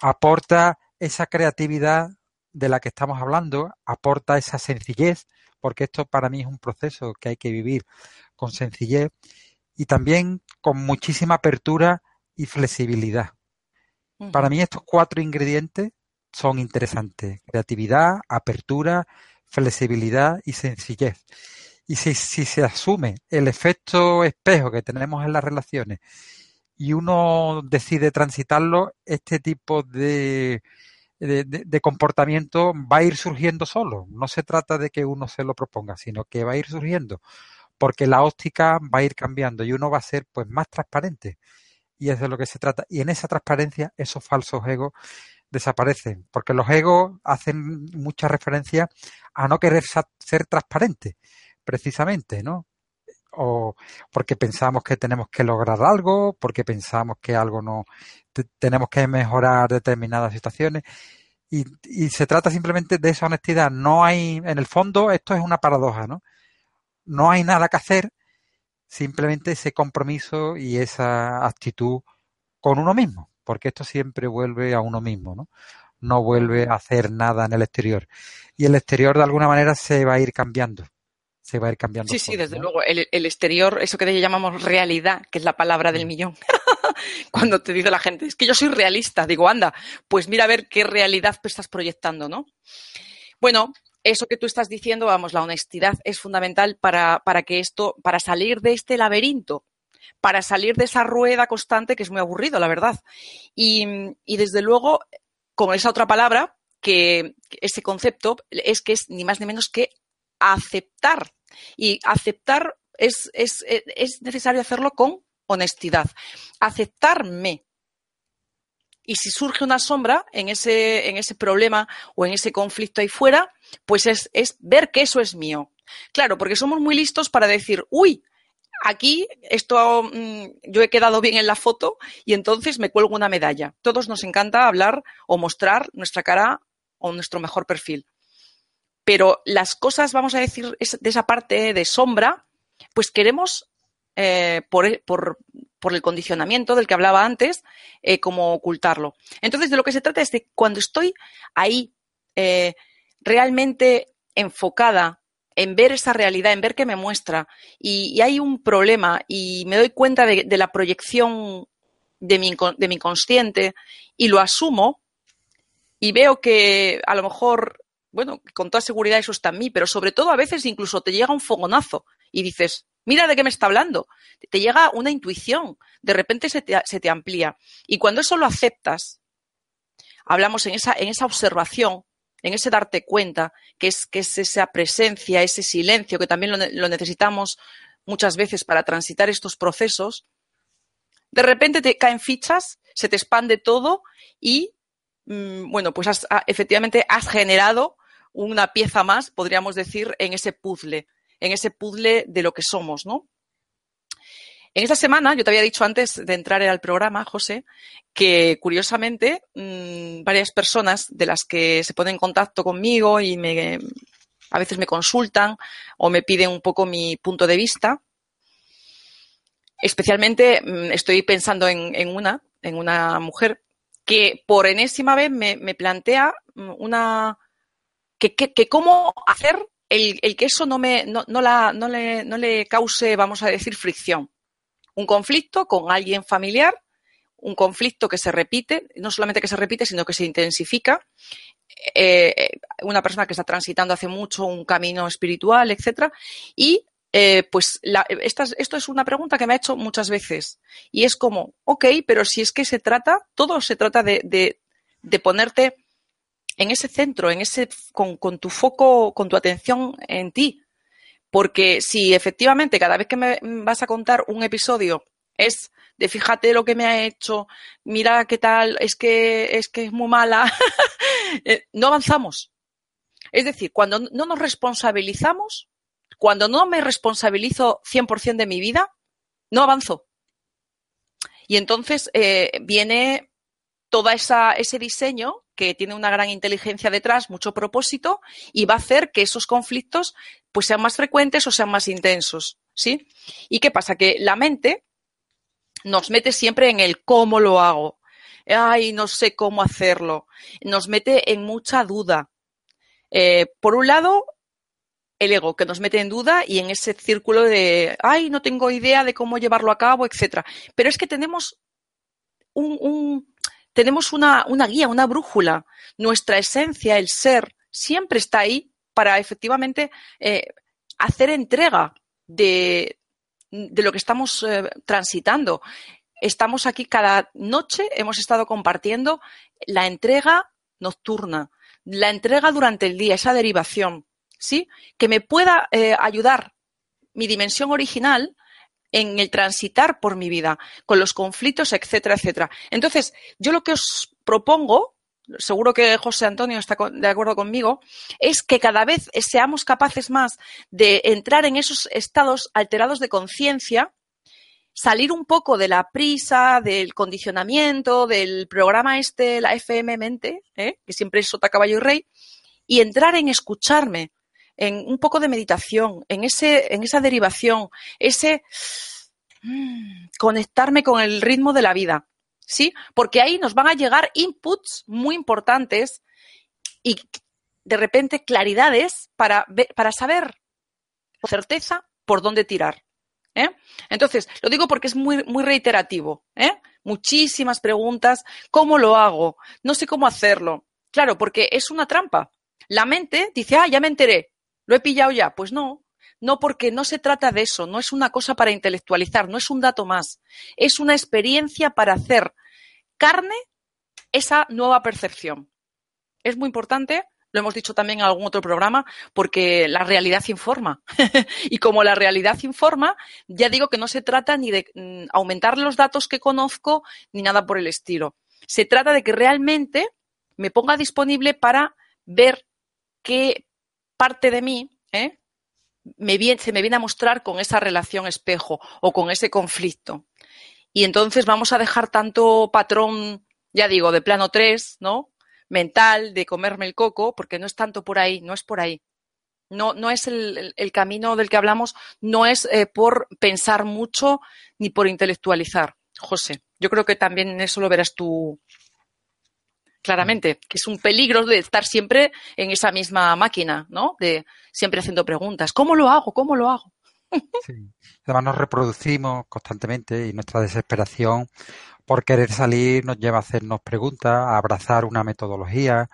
aporta esa creatividad de la que estamos hablando, aporta esa sencillez, porque esto para mí es un proceso que hay que vivir con sencillez y también con muchísima apertura y flexibilidad. Para mí estos cuatro ingredientes son interesantes. Creatividad, apertura, flexibilidad y sencillez. Y si, si, se asume el efecto espejo que tenemos en las relaciones y uno decide transitarlo, este tipo de, de, de, comportamiento va a ir surgiendo solo. No se trata de que uno se lo proponga, sino que va a ir surgiendo porque la óptica va a ir cambiando y uno va a ser pues más transparente y es de lo que se trata. Y en esa transparencia, esos falsos egos desaparecen, porque los egos hacen mucha referencia a no querer ser transparente, precisamente, ¿no? O porque pensamos que tenemos que lograr algo, porque pensamos que algo no tenemos que mejorar determinadas situaciones. Y, y se trata simplemente de esa honestidad. No hay, en el fondo, esto es una paradoja, ¿no? No hay nada que hacer, simplemente ese compromiso y esa actitud con uno mismo, porque esto siempre vuelve a uno mismo, ¿no? No vuelve a hacer nada en el exterior. Y el exterior de alguna manera se va a ir cambiando. Se va a ir cambiando. Sí, sí, desde luego. El, exterior, eso que llamamos realidad, que es la palabra del mm. millón. <laughs> Cuando te dice la gente, es que yo soy realista, digo, anda, pues mira a ver qué realidad estás proyectando, ¿no? Bueno, eso que tú estás diciendo, vamos, la honestidad es fundamental para, para que esto, para salir de este laberinto, para salir de esa rueda constante que es muy aburrido, la verdad. Y, desde luego, con esa otra palabra, que ese concepto es que es ni más ni menos que aceptar. Y aceptar es, es, es necesario hacerlo con honestidad. Aceptarme, y si surge una sombra en ese, en ese problema o en ese conflicto ahí fuera, pues es, es ver que eso es mío. Claro, porque somos muy listos para decir, uy, aquí esto mm, yo he quedado bien en la foto y entonces me cuelgo una medalla. Todos nos encanta hablar o mostrar nuestra cara o nuestro mejor perfil. Pero las cosas, vamos a decir, de esa parte de sombra, pues queremos eh, por, por, por el condicionamiento del que hablaba antes, eh, como ocultarlo. Entonces, de lo que se trata es de cuando estoy ahí eh, realmente enfocada en ver esa realidad, en ver qué me muestra, y, hay un problema y me doy cuenta de, la proyección de mi, de mi inconsciente y lo asumo y veo que a lo mejor, bueno, con toda seguridad eso está en mí, pero sobre todo a veces incluso te llega un fogonazo y dices, Mira de qué me está hablando. Te llega una intuición, de repente se te, amplía. Y cuando eso lo aceptas, hablamos en esa, en esa observación, en ese darte cuenta, que es, que es esa presencia, ese silencio, que también lo, necesitamos muchas veces para transitar estos procesos, de repente te caen fichas, se te expande todo y, mm, bueno, pues efectivamente has generado una pieza más, podríamos decir, en ese puzzle en ese puzzle de lo que somos, ¿no? En esta semana, yo te había dicho antes de entrar al programa, José, que curiosamente mmm, varias personas de las que se ponen en contacto conmigo y me, a veces me consultan o me piden un poco mi punto de vista, especialmente mmm, estoy pensando en, una, en una mujer que por enésima vez me, plantea una que, que, que, cómo hacer el, que eso no me no, no, la, no, le, no le cause, vamos a decir, fricción. Un conflicto con alguien familiar, un conflicto que se repite, no solamente que se repite, sino que se intensifica. Eh, una persona que está transitando hace mucho un camino espiritual, etcétera, y eh, pues la, esto es una pregunta que me ha hecho muchas veces. Y es como, ok, pero si es que se trata, todo se trata de, de ponerte en ese centro, en ese, con, tu foco, con tu atención en ti, porque si efectivamente cada vez que me vas a contar un episodio es de fíjate lo que me ha hecho, mira qué tal, es que es que es muy mala, <laughs> eh, no avanzamos. Es decir, cuando no nos responsabilizamos, cuando no me responsabilizo 100% de mi vida, no avanzo. Y entonces eh, viene todo ese diseño que tiene una gran inteligencia detrás, mucho propósito, y va a hacer que esos conflictos pues sean más frecuentes o sean más intensos. ¿Sí? ¿Y qué pasa? Que la mente nos mete siempre en el cómo lo hago. Ay, no sé cómo hacerlo. Nos mete en mucha duda. Eh, por un lado, el ego que nos mete en duda y en ese círculo de, ay, no tengo idea de cómo llevarlo a cabo, etcétera. Pero es que tenemos un, un, tenemos una, una guía, una brújula. Nuestra esencia, el ser, siempre está ahí para efectivamente eh, hacer entrega de, de, lo que estamos eh, transitando. Estamos aquí cada noche, hemos estado compartiendo la entrega nocturna, la entrega durante el día, esa derivación, ¿sí? Que me pueda eh, ayudar mi dimensión original en el transitar por mi vida, con los conflictos, etcétera, etcétera. Entonces, yo lo que os propongo, seguro que José Antonio está de acuerdo conmigo, es que cada vez seamos capaces más de entrar en esos estados alterados de conciencia, salir un poco de la prisa, del condicionamiento, del programa este, la FM Mente, ¿eh? que siempre es sota, caballo y rey, y entrar en escucharme, en un poco de meditación, en, ese, en esa derivación, ese mmm, conectarme con el ritmo de la vida. ¿Sí? Porque ahí nos van a llegar inputs muy importantes y de repente claridades para, para saber con certeza por dónde tirar. ¿eh? Entonces, lo digo porque es muy, muy reiterativo. ¿eh? Muchísimas preguntas. ¿Cómo lo hago? No sé cómo hacerlo. Claro, porque es una trampa. La mente dice, ah, ya me enteré. ¿Lo he pillado ya? Pues no. No, porque no se trata de eso, no es una cosa para intelectualizar, no es un dato más, es una experiencia para hacer carne esa nueva percepción. Es muy importante, lo hemos dicho también en algún otro programa, porque la realidad informa. <laughs> y como la realidad informa, ya digo que no se trata ni de mm, aumentar los datos que conozco ni nada por el estilo. Se trata de que realmente me ponga disponible para ver qué parte de mí ¿eh? se me viene a mostrar con esa relación espejo o con ese conflicto. Y entonces vamos a dejar tanto patrón, ya digo, de plano 3, ¿no? Mental, de comerme el coco, porque no es tanto por ahí, no es por ahí. No, no es el, camino del que hablamos, no es eh, por pensar mucho ni por intelectualizar, José. Yo creo que también eso lo verás tú claramente, que es un peligro de estar siempre en esa misma máquina, ¿no? De siempre haciendo preguntas. ¿Cómo lo hago? ¿Cómo lo hago? <laughs> Sí. Además nos reproducimos constantemente y nuestra desesperación por querer salir nos lleva a hacernos preguntas, a abrazar una metodología,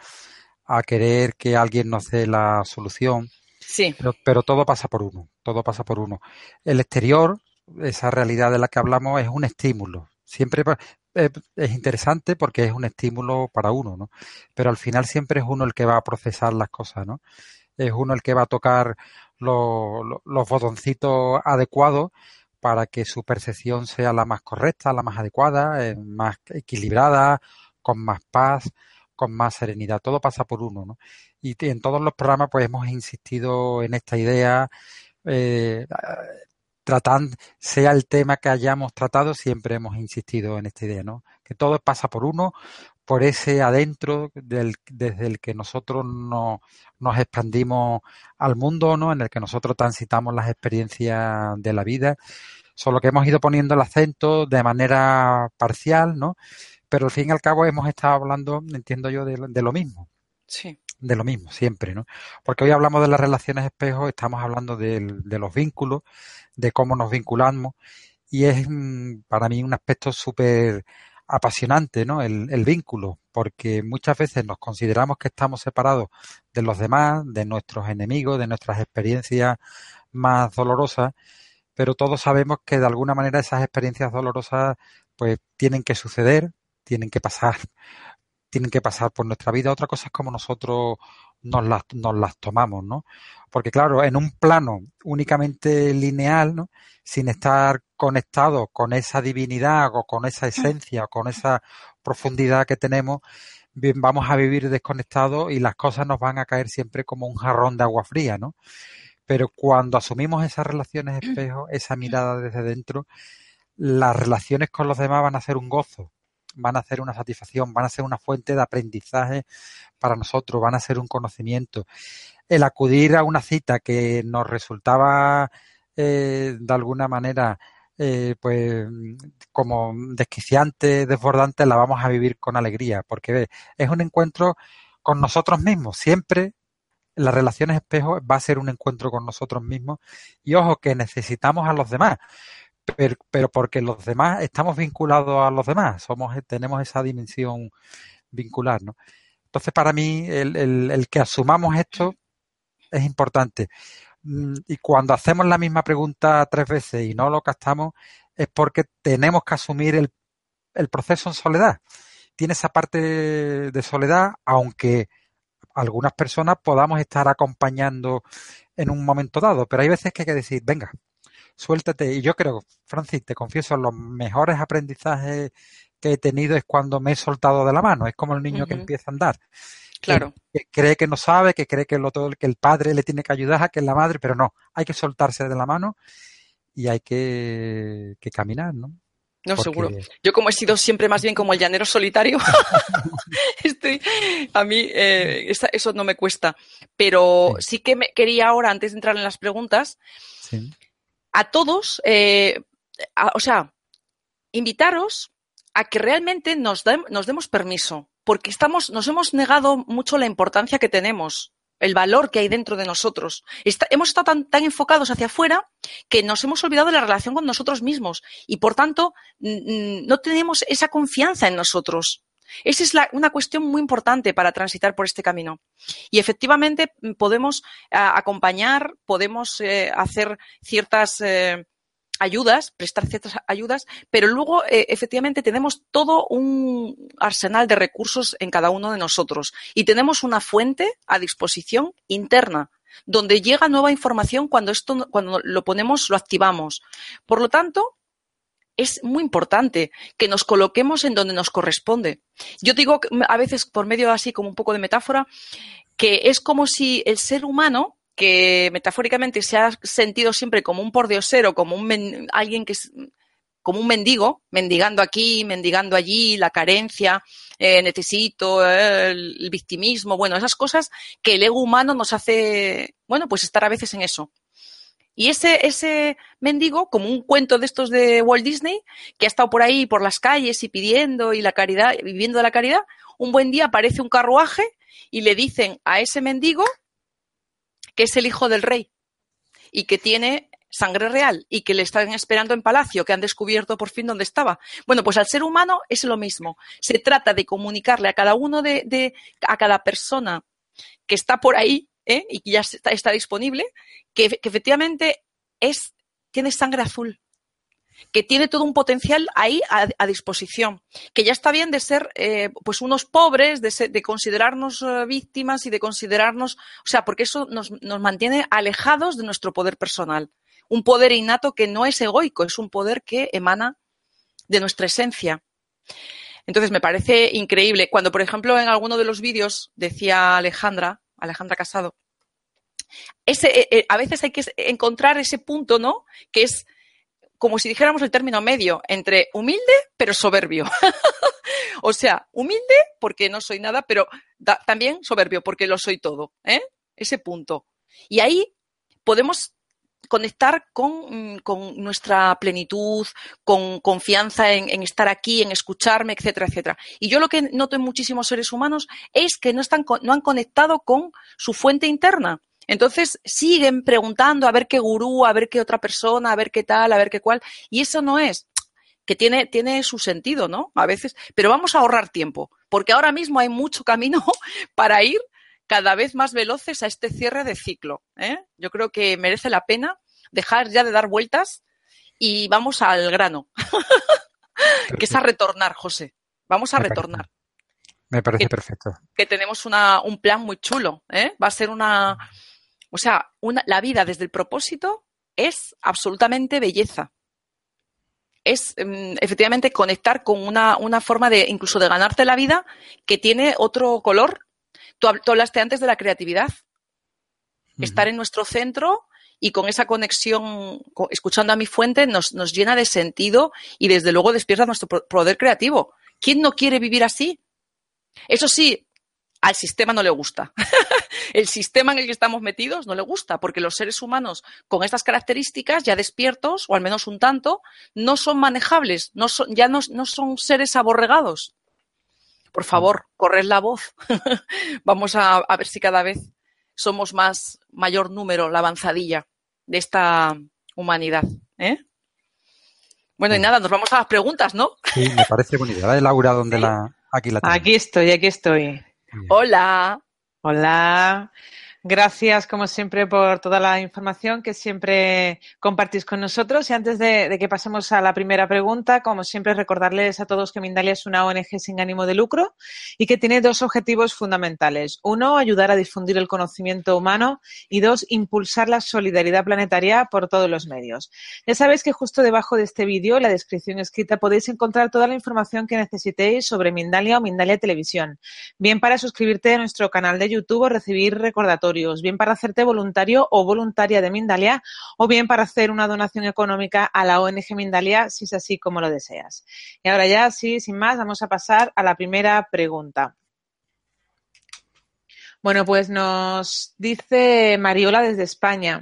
a querer que alguien nos dé la solución. Sí. Pero, pero todo pasa por uno, todo pasa por uno. El exterior, esa realidad de la que hablamos, es un estímulo. Siempre es interesante porque es un estímulo para uno, ¿no? Pero al final siempre es uno el que va a procesar las cosas, ¿no? Es uno el que va a tocar los, los botoncitos adecuados para que su percepción sea la más correcta, la más adecuada, eh, más equilibrada, con más paz, con más serenidad. Todo pasa por uno, ¿no? Y en todos los programas pues hemos insistido en esta idea. Eh, tratando, sea el tema que hayamos tratado, siempre hemos insistido en esta idea, ¿no? Que todo pasa por uno, por ese adentro del, desde el que nosotros no, nos expandimos al mundo, ¿no? En el que nosotros transitamos las experiencias de la vida. Solo que hemos ido poniendo el acento de manera parcial, ¿no? Pero al fin y al cabo hemos estado hablando, entiendo yo, de, de lo mismo. Sí de lo mismo, siempre, ¿no? Porque hoy hablamos de las relaciones espejo, estamos hablando de, de los vínculos, de cómo nos vinculamos, y es mm, para mí un aspecto súper apasionante, ¿no? El, vínculo, porque muchas veces nos consideramos que estamos separados de los demás, de nuestros enemigos, de nuestras experiencias más dolorosas, pero todos sabemos que de alguna manera esas experiencias dolorosas pues tienen que suceder, tienen que pasar <laughs> tienen que pasar por nuestra vida. Otra cosa es como nosotros nos las, nos las tomamos, ¿no? Porque claro, en un plano únicamente lineal, ¿no? Sin estar conectado con esa divinidad o con esa esencia o con esa profundidad que tenemos, bien, vamos a vivir desconectados y las cosas nos van a caer siempre como un jarrón de agua fría, ¿no? Pero cuando asumimos esas relaciones espejo, esa mirada desde dentro, las relaciones con los demás van a ser un gozo, van a ser una satisfacción, van a ser una fuente de aprendizaje para nosotros, van a ser un conocimiento. El acudir a una cita que nos resultaba eh, de alguna manera eh, pues como desquiciante, desbordante, la vamos a vivir con alegría, porque es un encuentro con nosotros mismos. Siempre las relaciones espejo va a ser un encuentro con nosotros mismos y ojo que necesitamos a los demás, pero, pero porque los demás estamos vinculados a los demás, somos, tenemos esa dimensión vincular, ¿no? Entonces, para mí, el, el, el que asumamos esto es importante. Mm, y cuando hacemos la misma pregunta tres veces y no lo captamos, es porque tenemos que asumir el, el proceso en soledad. Tiene esa parte de soledad, aunque algunas personas podamos estar acompañando en un momento dado, pero hay veces que hay que decir, venga, suéltate. Y yo creo, Francis, te confieso, los mejores aprendizajes que he tenido es cuando me he soltado de la mano. Es como el niño uh -huh. que empieza a andar. Claro. Que, que, cree que no sabe, que cree que, lo, que el padre le tiene que ayudar, que es la madre, pero no, hay que soltarse de la mano y hay que, que caminar, ¿no? No, Porque... seguro. Yo como he sido siempre más bien como el llanero solitario, <laughs> estoy, a mí eh, esa, eso no me cuesta. Pero sí, sí que me quería ahora, antes de entrar en las preguntas, sí a todos, eh, o sea, invitaros a que realmente nos, de, nos demos permiso, porque estamos, nos hemos negado mucho la importancia que tenemos, el valor que hay dentro de nosotros. Hemos estado tan, tan, enfocados hacia afuera que nos hemos olvidado de la relación con nosotros mismos y, por tanto, no tenemos esa confianza en nosotros. Esa es la, una cuestión muy importante para transitar por este camino. Y efectivamente podemos a, acompañar, podemos eh, hacer ciertas eh, ayudas, prestar ciertas ayudas, pero luego eh, efectivamente tenemos todo un arsenal de recursos en cada uno de nosotros y tenemos una fuente a disposición interna donde llega nueva información cuando esto cuando lo ponemos lo activamos. Por lo tanto, es muy importante que nos coloquemos en donde nos corresponde. Yo digo a veces por medio así como un poco de metáfora que es como si el ser humano que metafóricamente se ha sentido siempre como un pordiosero, como un alguien que es como un mendigo, mendigando aquí, mendigando allí, la carencia, eh, necesito, eh, el victimismo, bueno, esas cosas que el ego humano nos hace, bueno, pues estar a veces en eso. Y ese, ese mendigo, como un cuento de estos de Walt Disney, que ha estado por ahí, por las calles y pidiendo y la caridad, viviendo de la caridad, un buen día aparece un carruaje y le dicen a ese mendigo que es el hijo del rey y que tiene sangre real y que le están esperando en palacio, que han descubierto por fin dónde estaba. Bueno, pues al ser humano es lo mismo. Se trata de comunicarle a cada uno de, de a cada persona que está por ahí ¿eh? y que ya está, disponible, que, que, efectivamente es, tiene sangre azul, que tiene todo un potencial ahí a, disposición, que ya está bien de ser eh, pues unos pobres, de, de considerarnos uh, víctimas y de considerarnos, o sea, porque eso nos, nos mantiene alejados de nuestro poder personal. Un poder innato que no es egoico, es un poder que emana de nuestra esencia. Entonces me parece increíble. Cuando, por ejemplo, en alguno de los vídeos decía Alejandra, Alejandra Casado. Eh, eh, a veces hay que encontrar ese punto, ¿no? Que es como si dijéramos el término medio entre humilde pero soberbio. <laughs> o sea, humilde porque no soy nada, pero también soberbio porque lo soy todo. ¿eh? Ese punto. Y ahí podemos conectar con, con, nuestra plenitud, con confianza en, en, estar aquí, en escucharme, etcétera, etcétera. Y yo lo que noto en muchísimos seres humanos es que no, están, no han conectado con su fuente interna. Entonces siguen preguntando a ver qué gurú, a ver qué otra persona, a ver qué tal, a ver qué cual. Y eso no es que tiene, tiene su sentido, ¿no? A veces, pero vamos a ahorrar tiempo, porque ahora mismo hay mucho camino <laughs> para ir cada vez más veloces a este cierre de ciclo. ¿eh? Yo creo que merece la pena dejar ya de dar vueltas y vamos al grano, <laughs> que es a retornar, José. Vamos a retornar. Me parece perfecto. Que tenemos una, un plan muy chulo. ¿eh? Va a ser una. O sea, una, la vida desde el propósito es absolutamente belleza. Es mm, efectivamente conectar con una, una, forma de incluso de ganarte la vida que tiene otro color. Tú, tú hablaste antes de la creatividad. Estar en nuestro centro y con esa conexión, escuchando a mi fuente, nos, nos llena de sentido y desde luego despierta nuestro poder creativo. ¿Quién no quiere vivir así? Eso sí, al sistema no le gusta. <laughs> el sistema en el que estamos metidos no le gusta, porque los seres humanos con estas características, ya despiertos, o al menos un tanto, no son manejables, no son, ya no, no son seres aborregados. Por favor, corred la voz. <laughs> Vamos a, a ver si cada vez somos más, mayor número, la avanzadilla de esta humanidad. ¿eh? Bueno, y nada, nos vamos a las preguntas, ¿no? Sí, me parece bonita. La de Laura, donde la. Aquí la Aquí estoy, aquí estoy. Hola. Hola. Gracias, como siempre, por toda la información que siempre compartís con nosotros. Y antes de, que pasemos a la primera pregunta, como siempre, recordarles a todos que Mindalia es una ONG sin ánimo de lucro y que tiene dos objetivos fundamentales. Uno, ayudar a difundir el conocimiento humano y dos, impulsar la solidaridad planetaria por todos los medios. Ya sabéis que justo debajo de este vídeo, en la descripción escrita, podéis encontrar toda la información que necesitéis sobre Mindalia o Mindalia Televisión. Bien para suscribirte a nuestro canal de YouTube o recibir recordatorios bien para hacerte voluntario o voluntaria de Mindalia o bien para hacer una donación económica a la ONG Mindalia si es así como lo deseas. Y ahora ya, sí, sin más, vamos a pasar a la primera pregunta. Bueno, pues nos dice Mariola desde España.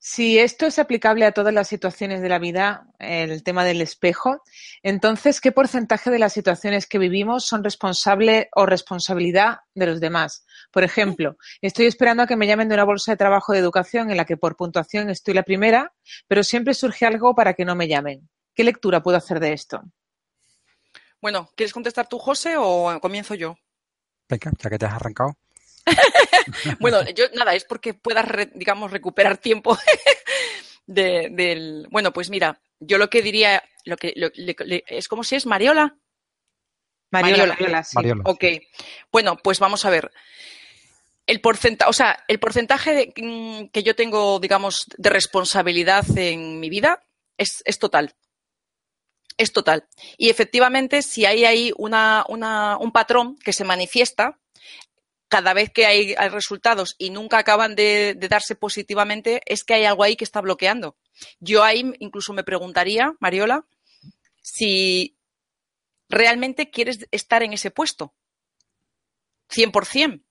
Si esto es aplicable a todas las situaciones de la vida, el tema del espejo, entonces, ¿qué porcentaje de las situaciones que vivimos son responsable o responsabilidad de los demás? Por ejemplo, estoy esperando a que me llamen de una bolsa de trabajo de educación en la que por puntuación estoy la primera, pero siempre surge algo para que no me llamen. ¿Qué lectura puedo hacer de esto? Bueno, ¿quieres contestar tú, José, o comienzo yo? Venga, ya que te has arrancado. <laughs> <laughs> bueno, yo nada, es porque puedas, digamos, recuperar tiempo <laughs> de, del. Bueno, pues mira, yo lo que diría, lo que lo, le, le, es como si es Mariola. Mariola, Mariola, sí. Mariola. Ok. Bueno, pues vamos a ver. El porcentaje, o sea, el porcentaje de, que yo tengo, digamos, de responsabilidad en mi vida es, es total. Es total. Y efectivamente, si hay ahí una, una, un patrón que se manifiesta, cada vez que hay, hay resultados y nunca acaban de, de, darse positivamente, es que hay algo ahí que está bloqueando. Yo ahí incluso me preguntaría, Mariola, si realmente quieres estar en ese puesto. 100%.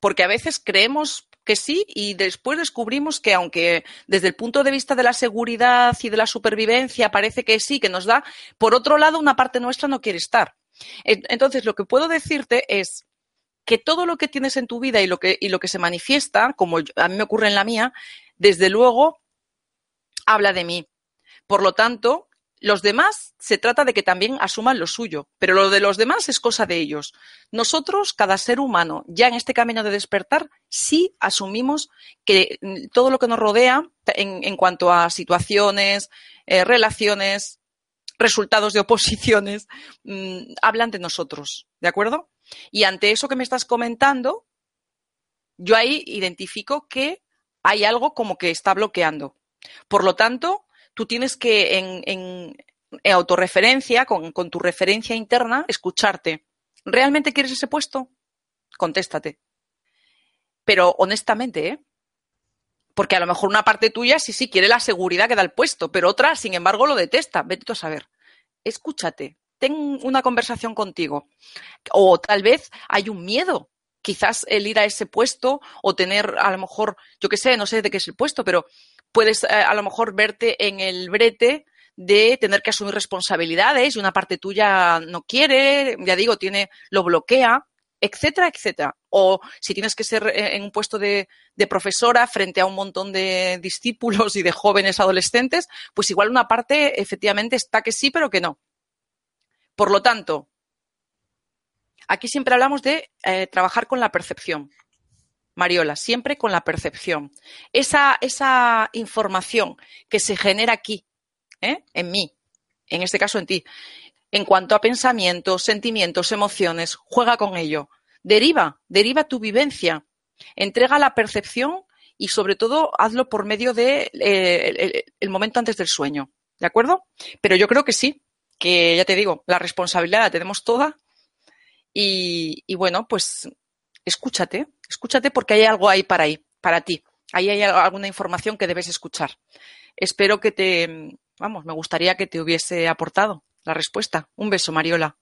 Porque a veces creemos que sí y después descubrimos que aunque desde el punto de vista de la seguridad y de la supervivencia parece que sí, que nos da, por otro lado una parte nuestra no quiere estar. Entonces, lo que puedo decirte es que todo lo que tienes en tu vida y lo que, y lo que se manifiesta, como a mí me ocurre en la mía, desde luego habla de mí. Por lo tanto, los demás se trata de que también asuman lo suyo, pero lo de los demás es cosa de ellos. Nosotros, cada ser humano, ya en este camino de despertar, sí asumimos que mm, todo lo que nos rodea en, cuanto a situaciones, eh, relaciones, resultados de oposiciones, mmm, <laughs> hablan de nosotros, ¿de acuerdo? Y ante eso que me estás comentando, yo ahí identifico que hay algo como que está bloqueando. Por lo tanto, tú tienes que, en, en, en autorreferencia, con, tu referencia interna, escucharte. ¿Realmente quieres ese puesto? Contéstate. Pero honestamente, ¿eh? Porque a lo mejor una parte tuya sí, sí quiere la seguridad que da el puesto, pero otra, sin embargo, lo detesta. Vete a saber. Escúchate, ten una conversación contigo. O tal vez hay un miedo. Quizás el ir a ese puesto o tener, a lo mejor, yo qué sé, no sé de qué es el puesto, pero puedes eh, a lo mejor verte en el brete de tener que asumir responsabilidades y una parte tuya no quiere, ya digo, tiene, lo bloquea, etcétera, etcétera. O si tienes que ser eh, en un puesto de, profesora frente a un montón de discípulos y de jóvenes adolescentes, pues igual una parte efectivamente está que sí, pero que no. Por lo tanto, aquí siempre hablamos de eh, trabajar con la percepción. Mariola, siempre con la percepción. Esa, esa información que se genera aquí, ¿eh? en mí, en este caso en ti, en cuanto a pensamientos, sentimientos, emociones, juega con ello. Deriva, deriva tu vivencia. Entrega la percepción y sobre todo hazlo por medio de eh, momento antes del sueño. ¿De acuerdo? Pero yo creo que sí, que ya te digo, la responsabilidad la tenemos toda. Y, y bueno, pues escúchate, escúchate porque hay algo ahí para ahí, para ti. Ahí hay alguna información que debes escuchar. Espero que te, vamos, me gustaría que te hubiese aportado la respuesta. Un beso, Mariola.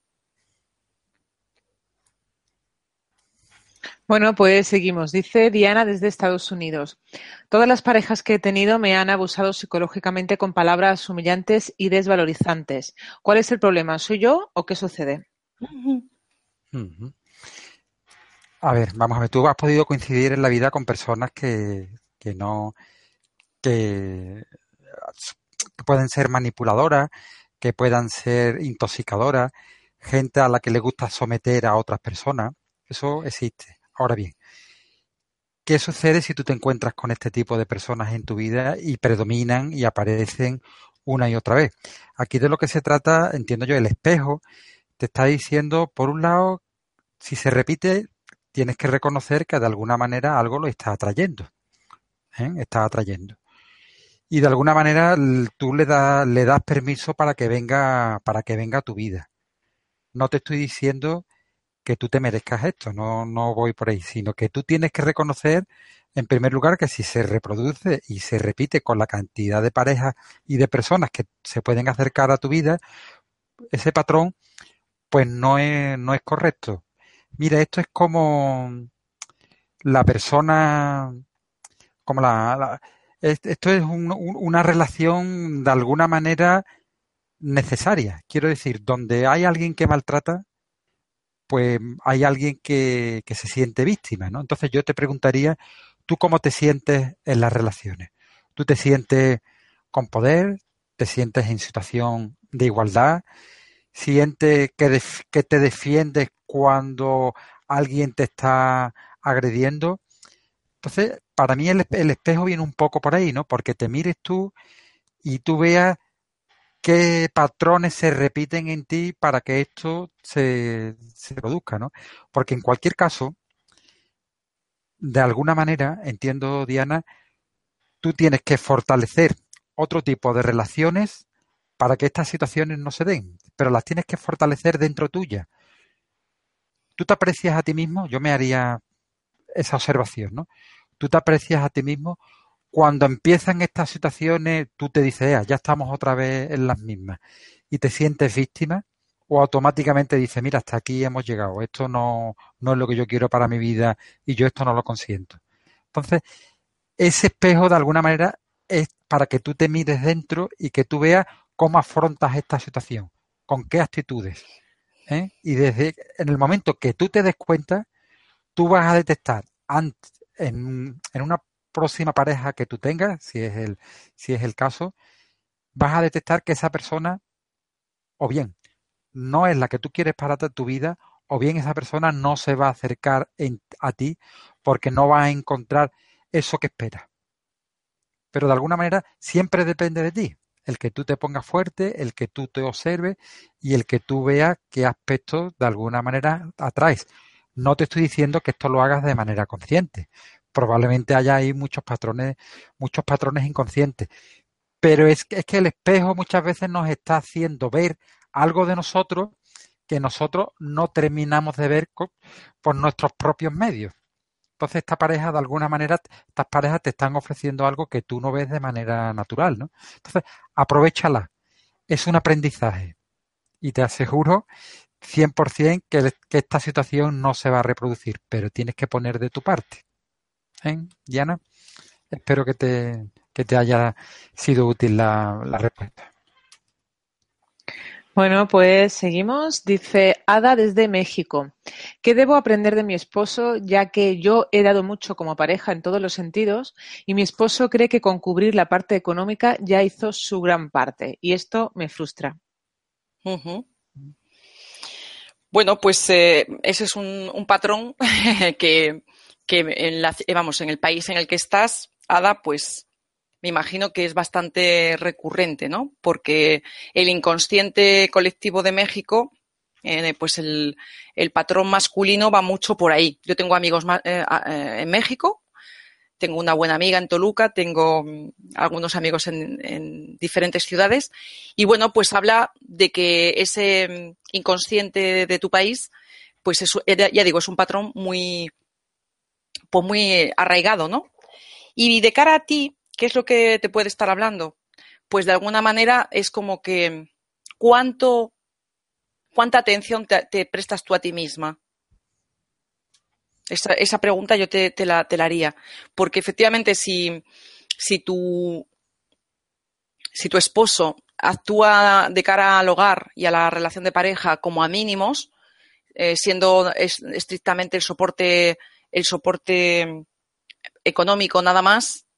Bueno, pues seguimos. Dice Diana desde Estados Unidos. Todas las parejas que he tenido me han abusado psicológicamente con palabras humillantes y desvalorizantes. ¿Cuál es el problema? ¿Soy yo o qué sucede? A ver, vamos a ver, tú has podido coincidir en la vida con personas que, que no, que pueden ser manipuladoras, que puedan ser intoxicadoras, gente a la que le gusta someter a otras personas. Eso existe. Ahora bien, ¿qué sucede si tú te encuentras con este tipo de personas en tu vida y predominan y aparecen una y otra vez? Aquí de lo que se trata, entiendo yo, el espejo te está diciendo, por un lado, si se repite, tienes que reconocer que de alguna manera algo lo está atrayendo. ¿eh? Está atrayendo. Y de alguna manera tú le, le das permiso para que venga, para que venga a tu vida. No te estoy diciendo que tú te merezcas esto, no, no voy por ahí, sino que tú tienes que reconocer, en primer lugar, que si se reproduce y se repite con la cantidad de parejas y de personas que se pueden acercar a tu vida, ese patrón, pues no es, no es correcto. Mira, esto es como la persona, como la, esto es una relación de alguna manera necesaria. Quiero decir, donde hay alguien que maltrata, pues hay alguien que, que, se siente víctima, ¿no? Entonces yo te preguntaría, ¿tú cómo te sientes en las relaciones? ¿Tú te sientes con poder? ¿Te sientes en situación de igualdad? ¿Sientes que, que te defiendes cuando alguien te está agrediendo. Entonces, para mí el, espejo viene un poco por ahí, ¿no? Porque te mires tú y tú veas qué patrones se repiten en ti para que esto se, se produzca, ¿no? Porque en cualquier caso, de alguna manera, entiendo, Diana, tú tienes que fortalecer otro tipo de relaciones para que estas situaciones no se den, pero las tienes que fortalecer dentro tuya. ¿Tú te aprecias a ti mismo? Yo me haría esa observación, ¿no? Tú te aprecias a ti mismo cuando empiezan estas situaciones, tú te dices, ya estamos otra vez en las mismas y te sientes víctima o automáticamente dices, mira, hasta aquí hemos llegado, esto no, no es lo que yo quiero para mi vida y yo esto no lo consiento. Entonces, ese espejo de alguna manera es para que tú te mires dentro y que tú veas cómo afrontas esta situación, con qué actitudes. ¿eh? Y desde en el momento que tú te des cuenta, tú vas a detectar en, en una próxima pareja que tú tengas, si es el, si es el caso, vas a detectar que esa persona, o bien, no es la que tú quieres para tu vida, o bien esa persona no se va a acercar a ti porque no va a encontrar eso que espera. Pero de alguna manera siempre depende de ti el que tú te pongas fuerte, el que tú te observes y el que tú veas qué aspectos de alguna manera atraes. No te estoy diciendo que esto lo hagas de manera consciente. Probablemente haya ahí muchos patrones, muchos patrones inconscientes. Pero es, es que el espejo muchas veces nos está haciendo ver algo de nosotros que nosotros no terminamos de ver por nuestros propios medios. Entonces, esta pareja, de alguna manera, estas parejas te están ofreciendo algo que tú no ves de manera natural, ¿no? Entonces, aprovechala. Es un aprendizaje. Y te aseguro 100% que, que esta situación no se va a reproducir, pero tienes que poner de tu parte. ¿Eh, Diana? Espero que te, que te haya sido útil la, la respuesta. Bueno, pues seguimos. Dice Ada desde México. ¿Qué debo aprender de mi esposo ya que yo he dado mucho como pareja en todos los sentidos y mi esposo cree que con cubrir la parte económica ya hizo su gran parte y esto me frustra? Bueno, pues eh, ese es un, un patrón <laughs> que, que en la, vamos, en el país en el que estás, Ada, pues me imagino que es bastante recurrente, ¿no? Porque el inconsciente colectivo de México, eh, pues el, patrón masculino va mucho por ahí. Yo tengo amigos eh, eh, en México, tengo una buena amiga en Toluca, tengo mm, algunos amigos en, en, diferentes ciudades y bueno, pues habla de que ese mm, inconsciente de tu país, pues es, ya digo, es un patrón muy, pues muy arraigado, ¿no? Y de cara a ti, ¿Qué es lo que te puede estar hablando? Pues de alguna manera es como que cuánto, cuánta atención te, prestas tú a ti misma. Esa, esa pregunta yo te, te, la, te, la, haría. Porque efectivamente, si, si, tu, si tu esposo actúa de cara al hogar y a la relación de pareja como a mínimos, eh, siendo estrictamente el soporte, el soporte económico nada más,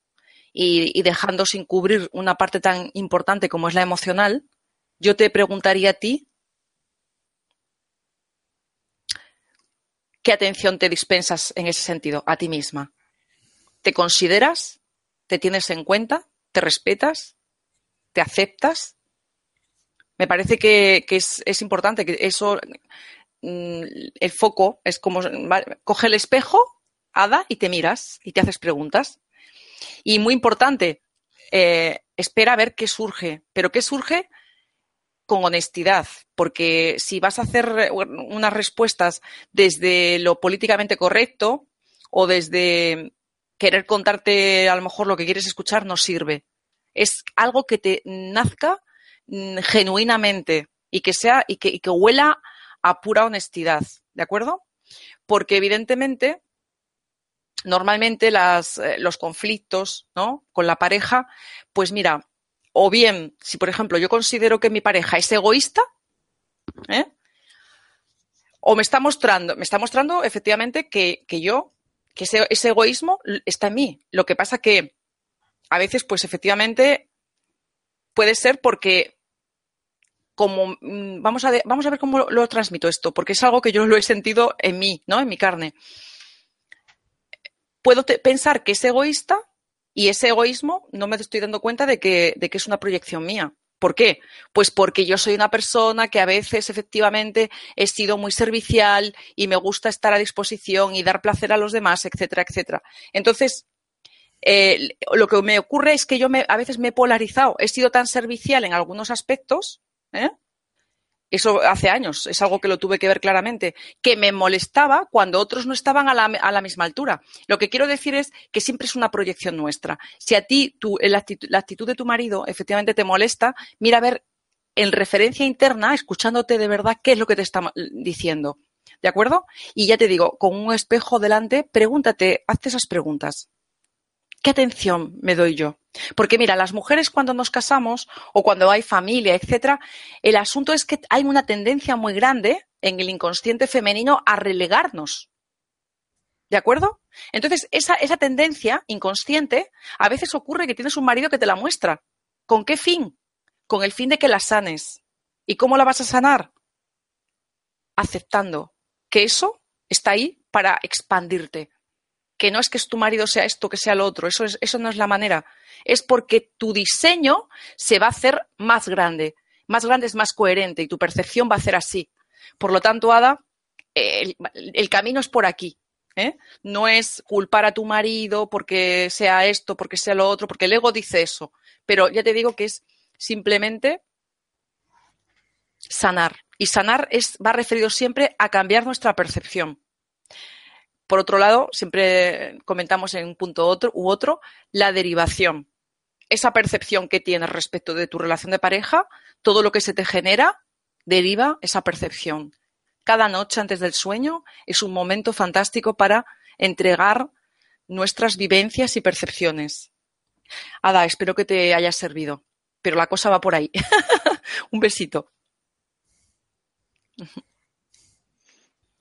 y, dejando sin cubrir una parte tan importante como es la emocional, yo te preguntaría a ti qué atención te dispensas en ese sentido a ti misma. ¿Te consideras? ¿Te tienes en cuenta? ¿Te respetas? ¿Te aceptas? Me parece que, es, importante que eso, el foco es como, coge el espejo, Ada, y te miras y te haces preguntas. Y muy importante, eh, espera a ver qué surge, pero qué surge con honestidad, porque si vas a hacer unas respuestas desde lo políticamente correcto o desde querer contarte a lo mejor lo que quieres escuchar, no sirve. Es algo que te nazca mm, genuinamente y que sea y que huela a pura honestidad, ¿de acuerdo? Porque evidentemente normalmente eh, los conflictos ¿no? con la pareja, pues mira, o bien, si por ejemplo yo considero que mi pareja es egoísta, ¿eh? o me está mostrando, me está mostrando efectivamente que, que yo, que ese, egoísmo está en mí. Lo que pasa que a veces, pues efectivamente, puede ser porque como mm, vamos a, ver cómo lo, transmito esto, porque es algo que yo lo he sentido en mí, ¿no? En mi carne puedo pensar que es egoísta y ese egoísmo no me estoy dando cuenta de que, de que es una proyección mía. ¿Por qué? Pues porque yo soy una persona que a veces efectivamente he sido muy servicial y me gusta estar a disposición y dar placer a los demás, etcétera, etcétera. Entonces, eh, lo que me ocurre es que yo a veces me he polarizado, he sido tan servicial en algunos aspectos, ¿eh? eso hace años, es algo que lo tuve que ver claramente, que me molestaba cuando otros no estaban a la, a la, misma altura. Lo que quiero decir es que siempre es una proyección nuestra. Si a ti tu, la, actitud, la, actitud, de tu marido efectivamente te molesta, mira a ver en referencia interna, escuchándote de verdad qué es lo que te está diciendo. ¿De acuerdo? Y ya te digo, con un espejo delante, pregúntate, hazte esas preguntas. ¿Qué atención me doy yo? Porque mira, las mujeres cuando nos casamos o cuando hay familia, etcétera, el asunto es que hay una tendencia muy grande en el inconsciente femenino a relegarnos. ¿De acuerdo? Entonces, esa, esa tendencia inconsciente a veces ocurre que tienes un marido que te la muestra. ¿Con qué fin? Con el fin de que la sanes. ¿Y cómo la vas a sanar? Aceptando que eso está ahí para expandirte, que no es que tu marido sea esto, que sea lo otro, eso, es, eso no es la manera. Es porque tu diseño se va a hacer más grande. Más grande es más coherente y tu percepción va a ser así. Por lo tanto, Ada, el, camino es por aquí. ¿eh? No es culpar a tu marido porque sea esto, porque sea lo otro, porque el ego dice eso. Pero ya te digo que es simplemente sanar. Y sanar es, va referido siempre a cambiar nuestra percepción. Por otro lado, siempre comentamos en un punto otro, u otro la derivación. Esa percepción que tienes respecto de tu relación de pareja, todo lo que se te genera, deriva esa percepción. Cada noche antes del sueño es un momento fantástico para entregar nuestras vivencias y percepciones. Ada, espero que te haya servido, pero la cosa va por ahí. <laughs> un besito.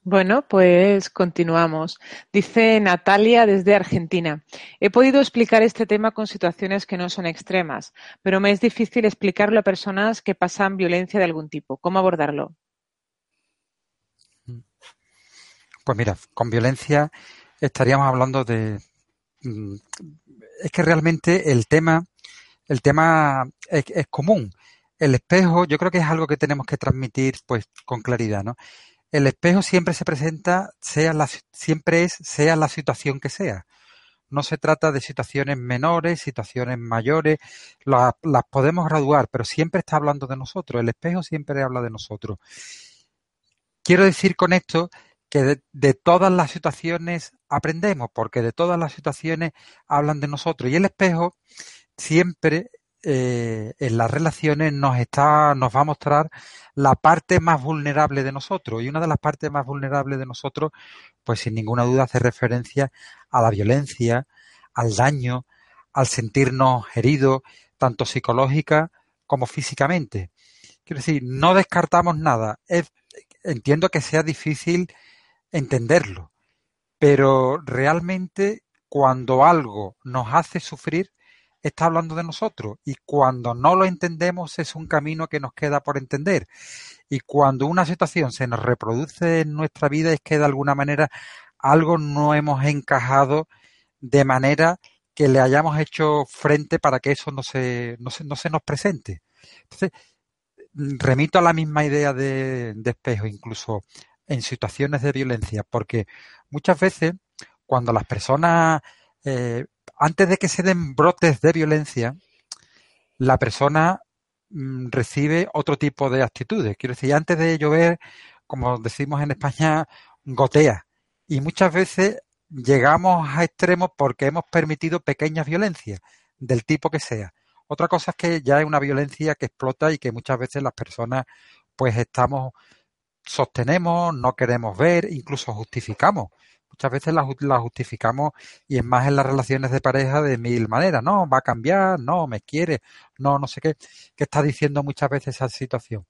Bueno, pues continuamos. Dice Natalia desde Argentina. He podido explicar este tema con situaciones que no son extremas, pero me es difícil explicarlo a personas que pasan violencia de algún tipo. ¿Cómo abordarlo? Pues mira, con violencia estaríamos hablando de. Mm, es que realmente el tema, el tema es, es común. El espejo, yo creo que es algo que tenemos que transmitir, pues, con claridad, ¿no? El espejo siempre se presenta, sea la, siempre es, sea la situación que sea. No se trata de situaciones menores, situaciones mayores, las, podemos graduar, pero siempre está hablando de nosotros. El espejo siempre habla de nosotros. Quiero decir con esto que de, todas las situaciones aprendemos, porque de todas las situaciones hablan de nosotros. Y el espejo siempre eh, en las relaciones nos está, nos va a mostrar la parte más vulnerable de nosotros. Y una de las partes más vulnerables de nosotros, pues sin ninguna duda hace referencia a la violencia, al daño, al sentirnos heridos, tanto psicológica como físicamente. Quiero decir, no descartamos nada. entiendo que sea difícil entenderlo, pero realmente cuando algo nos hace sufrir, está hablando de nosotros y cuando no lo entendemos es un camino que nos queda por entender. Y cuando una situación se nos reproduce en nuestra vida es que de alguna manera algo no hemos encajado de manera que le hayamos hecho frente para que eso no se, no se, no se nos presente. Entonces, remito a la misma idea de, espejo, incluso en situaciones de violencia, porque muchas veces cuando las personas eh, antes de que se den brotes de violencia, la persona mm, recibe otro tipo de actitudes. Quiero decir, antes de llover, como decimos en España, gotea. Y muchas veces llegamos a extremos porque hemos permitido pequeñas violencias, del tipo que sea. Otra cosa es que ya es una violencia que explota y que muchas veces las personas pues estamos, sostenemos, no queremos ver, incluso justificamos muchas veces la, justificamos y es más en las relaciones de pareja de mil maneras. No, va a cambiar, no, me quiere, no, no sé qué. ¿Qué está diciendo muchas veces esa situación?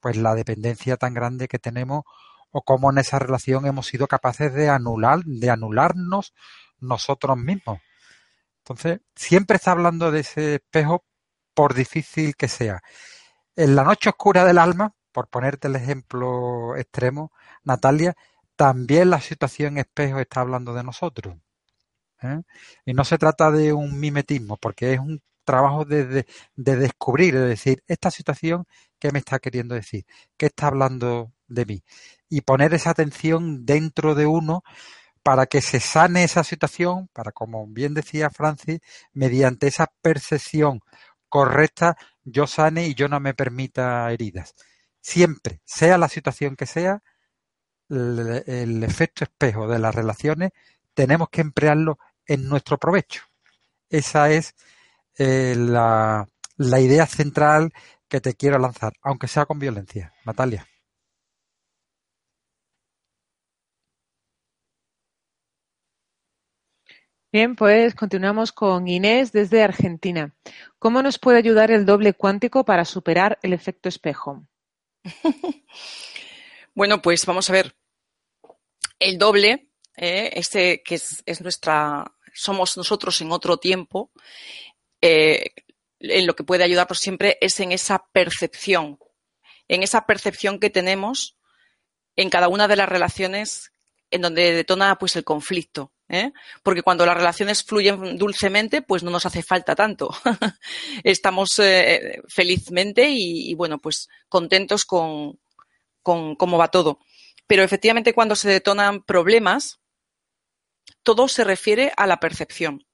Pues la dependencia tan grande que tenemos o cómo en esa relación hemos sido capaces de anular, de anularnos nosotros mismos. Entonces, siempre está hablando de ese espejo por difícil que sea. En la noche oscura del alma, por ponerte el ejemplo extremo, Natalia, también la situación espejo está hablando de nosotros. ¿eh? Y no se trata de un mimetismo, porque es un trabajo de, descubrir, de decir, esta situación, ¿qué me está queriendo decir? ¿Qué está hablando de mí? Y poner esa atención dentro de uno para que se sane esa situación, para, como bien decía Francis, mediante esa percepción correcta, yo sane y yo no me permita heridas. Siempre, sea la situación que sea, el, efecto espejo de las relaciones tenemos que emplearlo en nuestro provecho. Esa es eh, la, la idea central que te quiero lanzar, aunque sea con violencia. Natalia. Bien, pues continuamos con Inés desde Argentina. ¿Cómo nos puede ayudar el doble cuántico para superar el efecto espejo? <laughs> Bueno, pues vamos a ver. El doble, eh, este que es, nuestra, somos nosotros en otro tiempo, eh, en lo que puede ayudarnos siempre es en esa percepción, en esa percepción que tenemos en cada una de las relaciones en donde detona pues el conflicto. ¿eh? Porque cuando las relaciones fluyen dulcemente, pues no nos hace falta tanto. <laughs> Estamos felizmente y, bueno, pues contentos con, con cómo va todo. Pero efectivamente cuando se detonan problemas, todo se refiere a la percepción.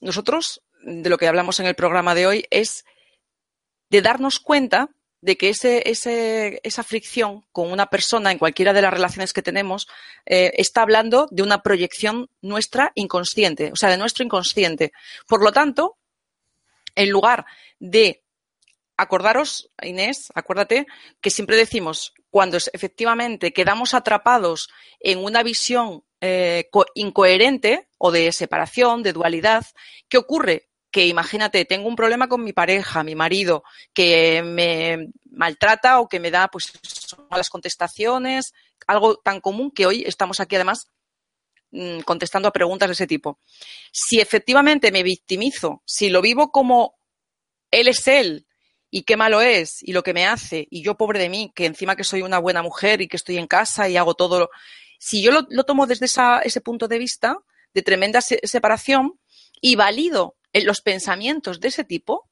Nosotros, de lo que hablamos en el programa de hoy, es de darnos cuenta de que ese, esa fricción con una persona en cualquiera de las relaciones que tenemos eh, está hablando de una proyección nuestra inconsciente, o sea, de nuestro inconsciente. Por lo tanto, en lugar de acordaros, Inés, acuérdate que siempre decimos, cuando efectivamente quedamos atrapados en una visión eh, incoherente o de separación, de dualidad, ¿qué ocurre? que imagínate, tengo un problema con mi pareja, mi marido, que me maltrata o que me da pues malas contestaciones, algo tan común que hoy estamos aquí además mm, contestando a preguntas de ese tipo. Si efectivamente me victimizo, si lo vivo como él es él y qué malo es y lo que me hace y yo pobre de mí, que encima que soy una buena mujer y que estoy en casa y hago todo, si yo lo, tomo desde ese punto de vista de tremenda separación y valido los pensamientos de ese tipo,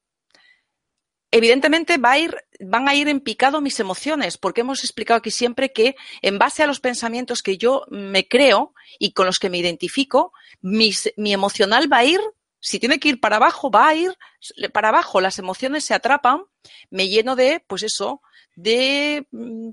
evidentemente va a ir, van a ir en picado mis emociones, porque hemos explicado aquí siempre que en base a los pensamientos que yo me creo y con los que me identifico, mi emocional va a ir, si tiene que ir para abajo, va a ir para abajo, las emociones se atrapan, me lleno de, pues eso, de mm,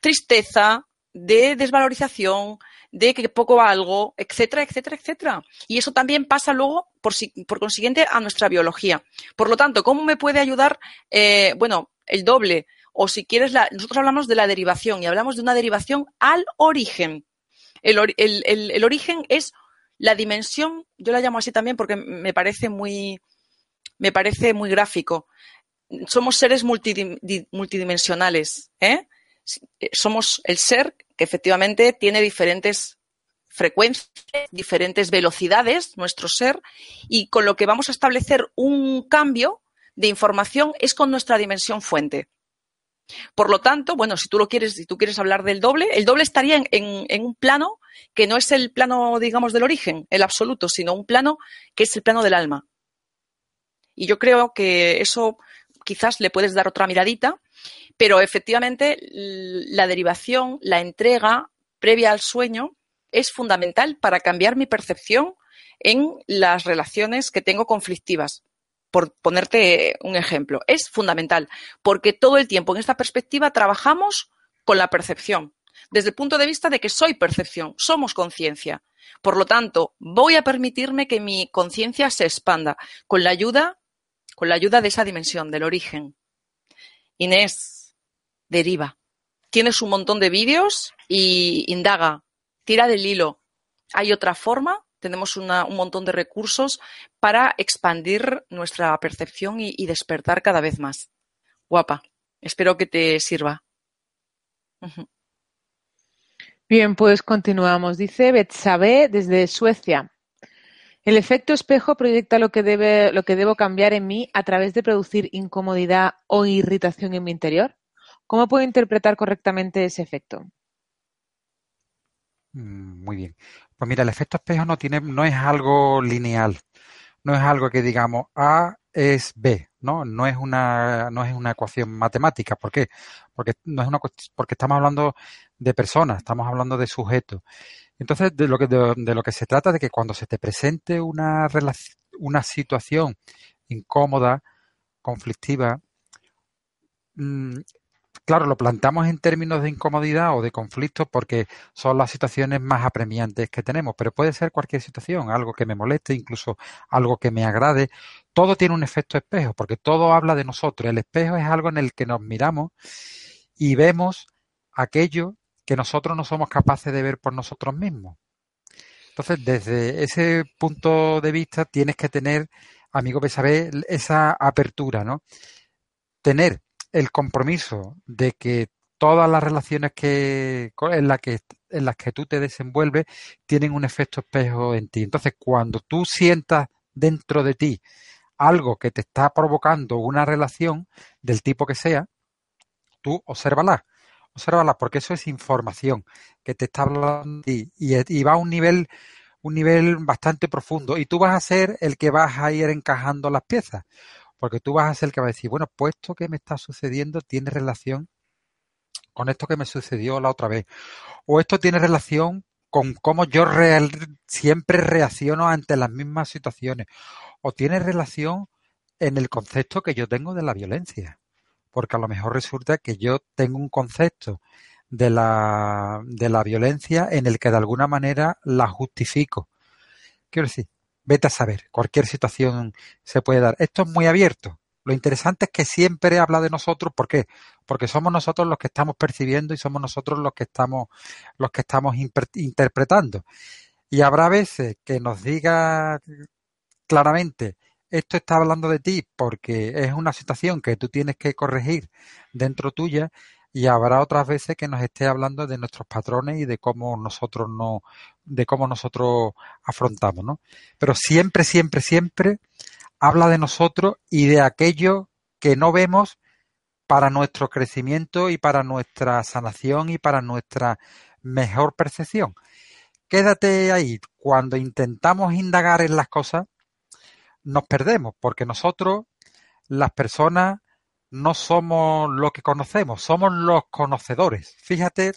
tristeza, de desvalorización, de que poco valgo, etcétera, etcétera, etcétera. Y eso también pasa luego, por, por consiguiente, a nuestra biología. Por lo tanto, ¿cómo me puede ayudar, eh, bueno, el doble? O si quieres, nosotros hablamos de la derivación y hablamos de una derivación al origen. El, el, origen es la dimensión, yo la llamo así también porque me parece muy, me parece muy gráfico. Somos seres multidimensionales, ¿eh? Somos el ser que efectivamente tiene diferentes frecuencias, diferentes velocidades, nuestro ser, y con lo que vamos a establecer un cambio de información es con nuestra dimensión fuente. Por lo tanto, bueno, si tú lo quieres, si tú quieres hablar del doble, el doble estaría en, un plano que no es el plano, digamos, del origen, el absoluto, sino un plano que es el plano del alma. Y yo creo que eso quizás le puedes dar otra miradita pero efectivamente la derivación, la entrega previa al sueño es fundamental para cambiar mi percepción en las relaciones que tengo conflictivas. Por ponerte un ejemplo, es fundamental porque todo el tiempo en esta perspectiva trabajamos con la percepción, desde el punto de vista de que soy percepción, somos conciencia. Por lo tanto, voy a permitirme que mi conciencia se expanda con la ayuda, con la ayuda de esa dimensión, del origen. Inés, deriva. Tienes un montón de vídeos y indaga, tira del hilo. Hay otra forma, tenemos un montón de recursos para expandir nuestra percepción y, despertar cada vez más. Guapa, espero que te sirva. Bien, pues continuamos. Dice Betsabe desde Suecia. El efecto espejo proyecta lo que, debe, lo que debo cambiar en mí a través de producir incomodidad o irritación en mi interior. ¿Cómo puedo interpretar correctamente ese efecto? Mm, muy bien. Pues mira, el efecto espejo no tiene, no es algo lineal. No es algo que digamos A es B, ¿no? No es una, no es una ecuación matemática. ¿Por qué? Porque no es una porque estamos hablando de personas, estamos hablando de sujetos. Entonces, de lo que, de, lo que se trata de que cuando se te presente una, una situación incómoda, conflictiva, mm, Claro, lo plantamos en términos de incomodidad o de conflicto porque son las situaciones más apremiantes que tenemos, pero puede ser cualquier situación, algo que me moleste, incluso algo que me agrade. Todo tiene un efecto espejo porque todo habla de nosotros. El espejo es algo en el que nos miramos y vemos aquello que nosotros no somos capaces de ver por nosotros mismos. Entonces, desde ese punto de vista, tienes que tener, amigo saber esa apertura, ¿no? Tener el compromiso de que todas las relaciones que en, la que en las que tú te desenvuelves tienen un efecto espejo en ti. Entonces, cuando tú sientas dentro de ti algo que te está provocando una relación del tipo que sea, tú obsérvala. Obsérvala porque eso es información que te está hablando y, y va a un nivel un nivel bastante profundo y tú vas a ser el que vas a ir encajando las piezas porque tú vas a ser el que va a decir, bueno, pues esto que me está sucediendo tiene relación con esto que me sucedió la otra vez. O esto tiene relación con cómo yo siempre reacciono ante las mismas situaciones. O tiene relación en el concepto que yo tengo de la violencia. porque a lo mejor resulta que yo tengo un concepto de la, de la violencia en el que de alguna manera la justifico. Quiero decir, vete a saber, cualquier situación se puede dar. Esto es muy abierto. Lo interesante es que siempre habla de nosotros, ¿por qué? Porque somos nosotros los que estamos percibiendo y somos nosotros los que estamos, los que estamos interpretando. Y habrá veces que nos diga claramente, esto está hablando de ti porque es una situación que tú tienes que corregir dentro tuya y habrá otras veces que nos esté hablando de nuestros patrones y de cómo nosotros no, de cómo nosotros afrontamos, ¿no? Pero siempre, siempre, siempre habla de nosotros y de aquello que no vemos para nuestro crecimiento y para nuestra sanación y para nuestra mejor percepción. Quédate ahí. Cuando intentamos indagar en las cosas, nos perdemos, porque nosotros, las personas, no somos lo que conocemos, somos los conocedores. Fíjate,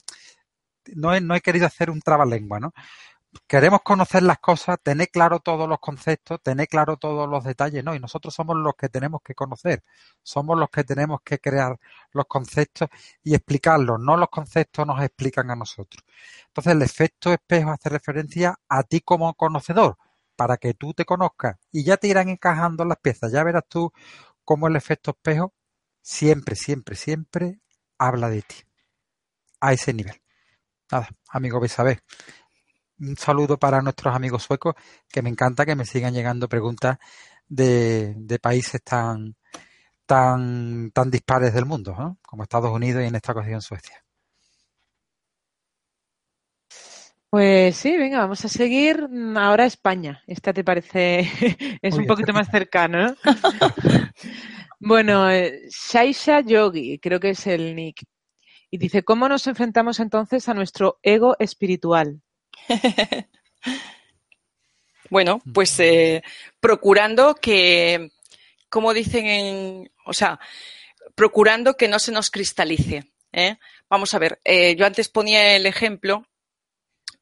no he, querido hacer un trabalengua, ¿no? Queremos conocer las cosas, tener claro todos los conceptos, tener claro todos los detalles, ¿no? Y nosotros somos los que tenemos que conocer, somos los que tenemos que crear los conceptos y explicarlos, no los conceptos nos explican a nosotros. Entonces el efecto espejo hace referencia a ti como conocedor, para que tú te conozcas y ya te irán encajando las piezas. Ya verás tú cómo el efecto espejo siempre, siempre, siempre habla de ti. A ese nivel. Nada, amigo Besabé. Un saludo para nuestros amigos suecos, que me encanta que me sigan llegando preguntas de, países tan, tan, tan dispares del mundo, como Estados Unidos y en esta ocasión Suecia. Pues sí, venga, vamos a seguir ahora España. Esta te parece, <laughs> es un poquito más cercano, ¿no? <laughs> bueno, eh, Shaisha Yogi, creo que es el nick. Y dice, ¿cómo nos enfrentamos entonces a nuestro ego espiritual? <laughs> bueno, pues eh, procurando que, como dicen en, o sea, procurando que no se nos cristalice. ¿eh? Vamos a ver, yo antes ponía el ejemplo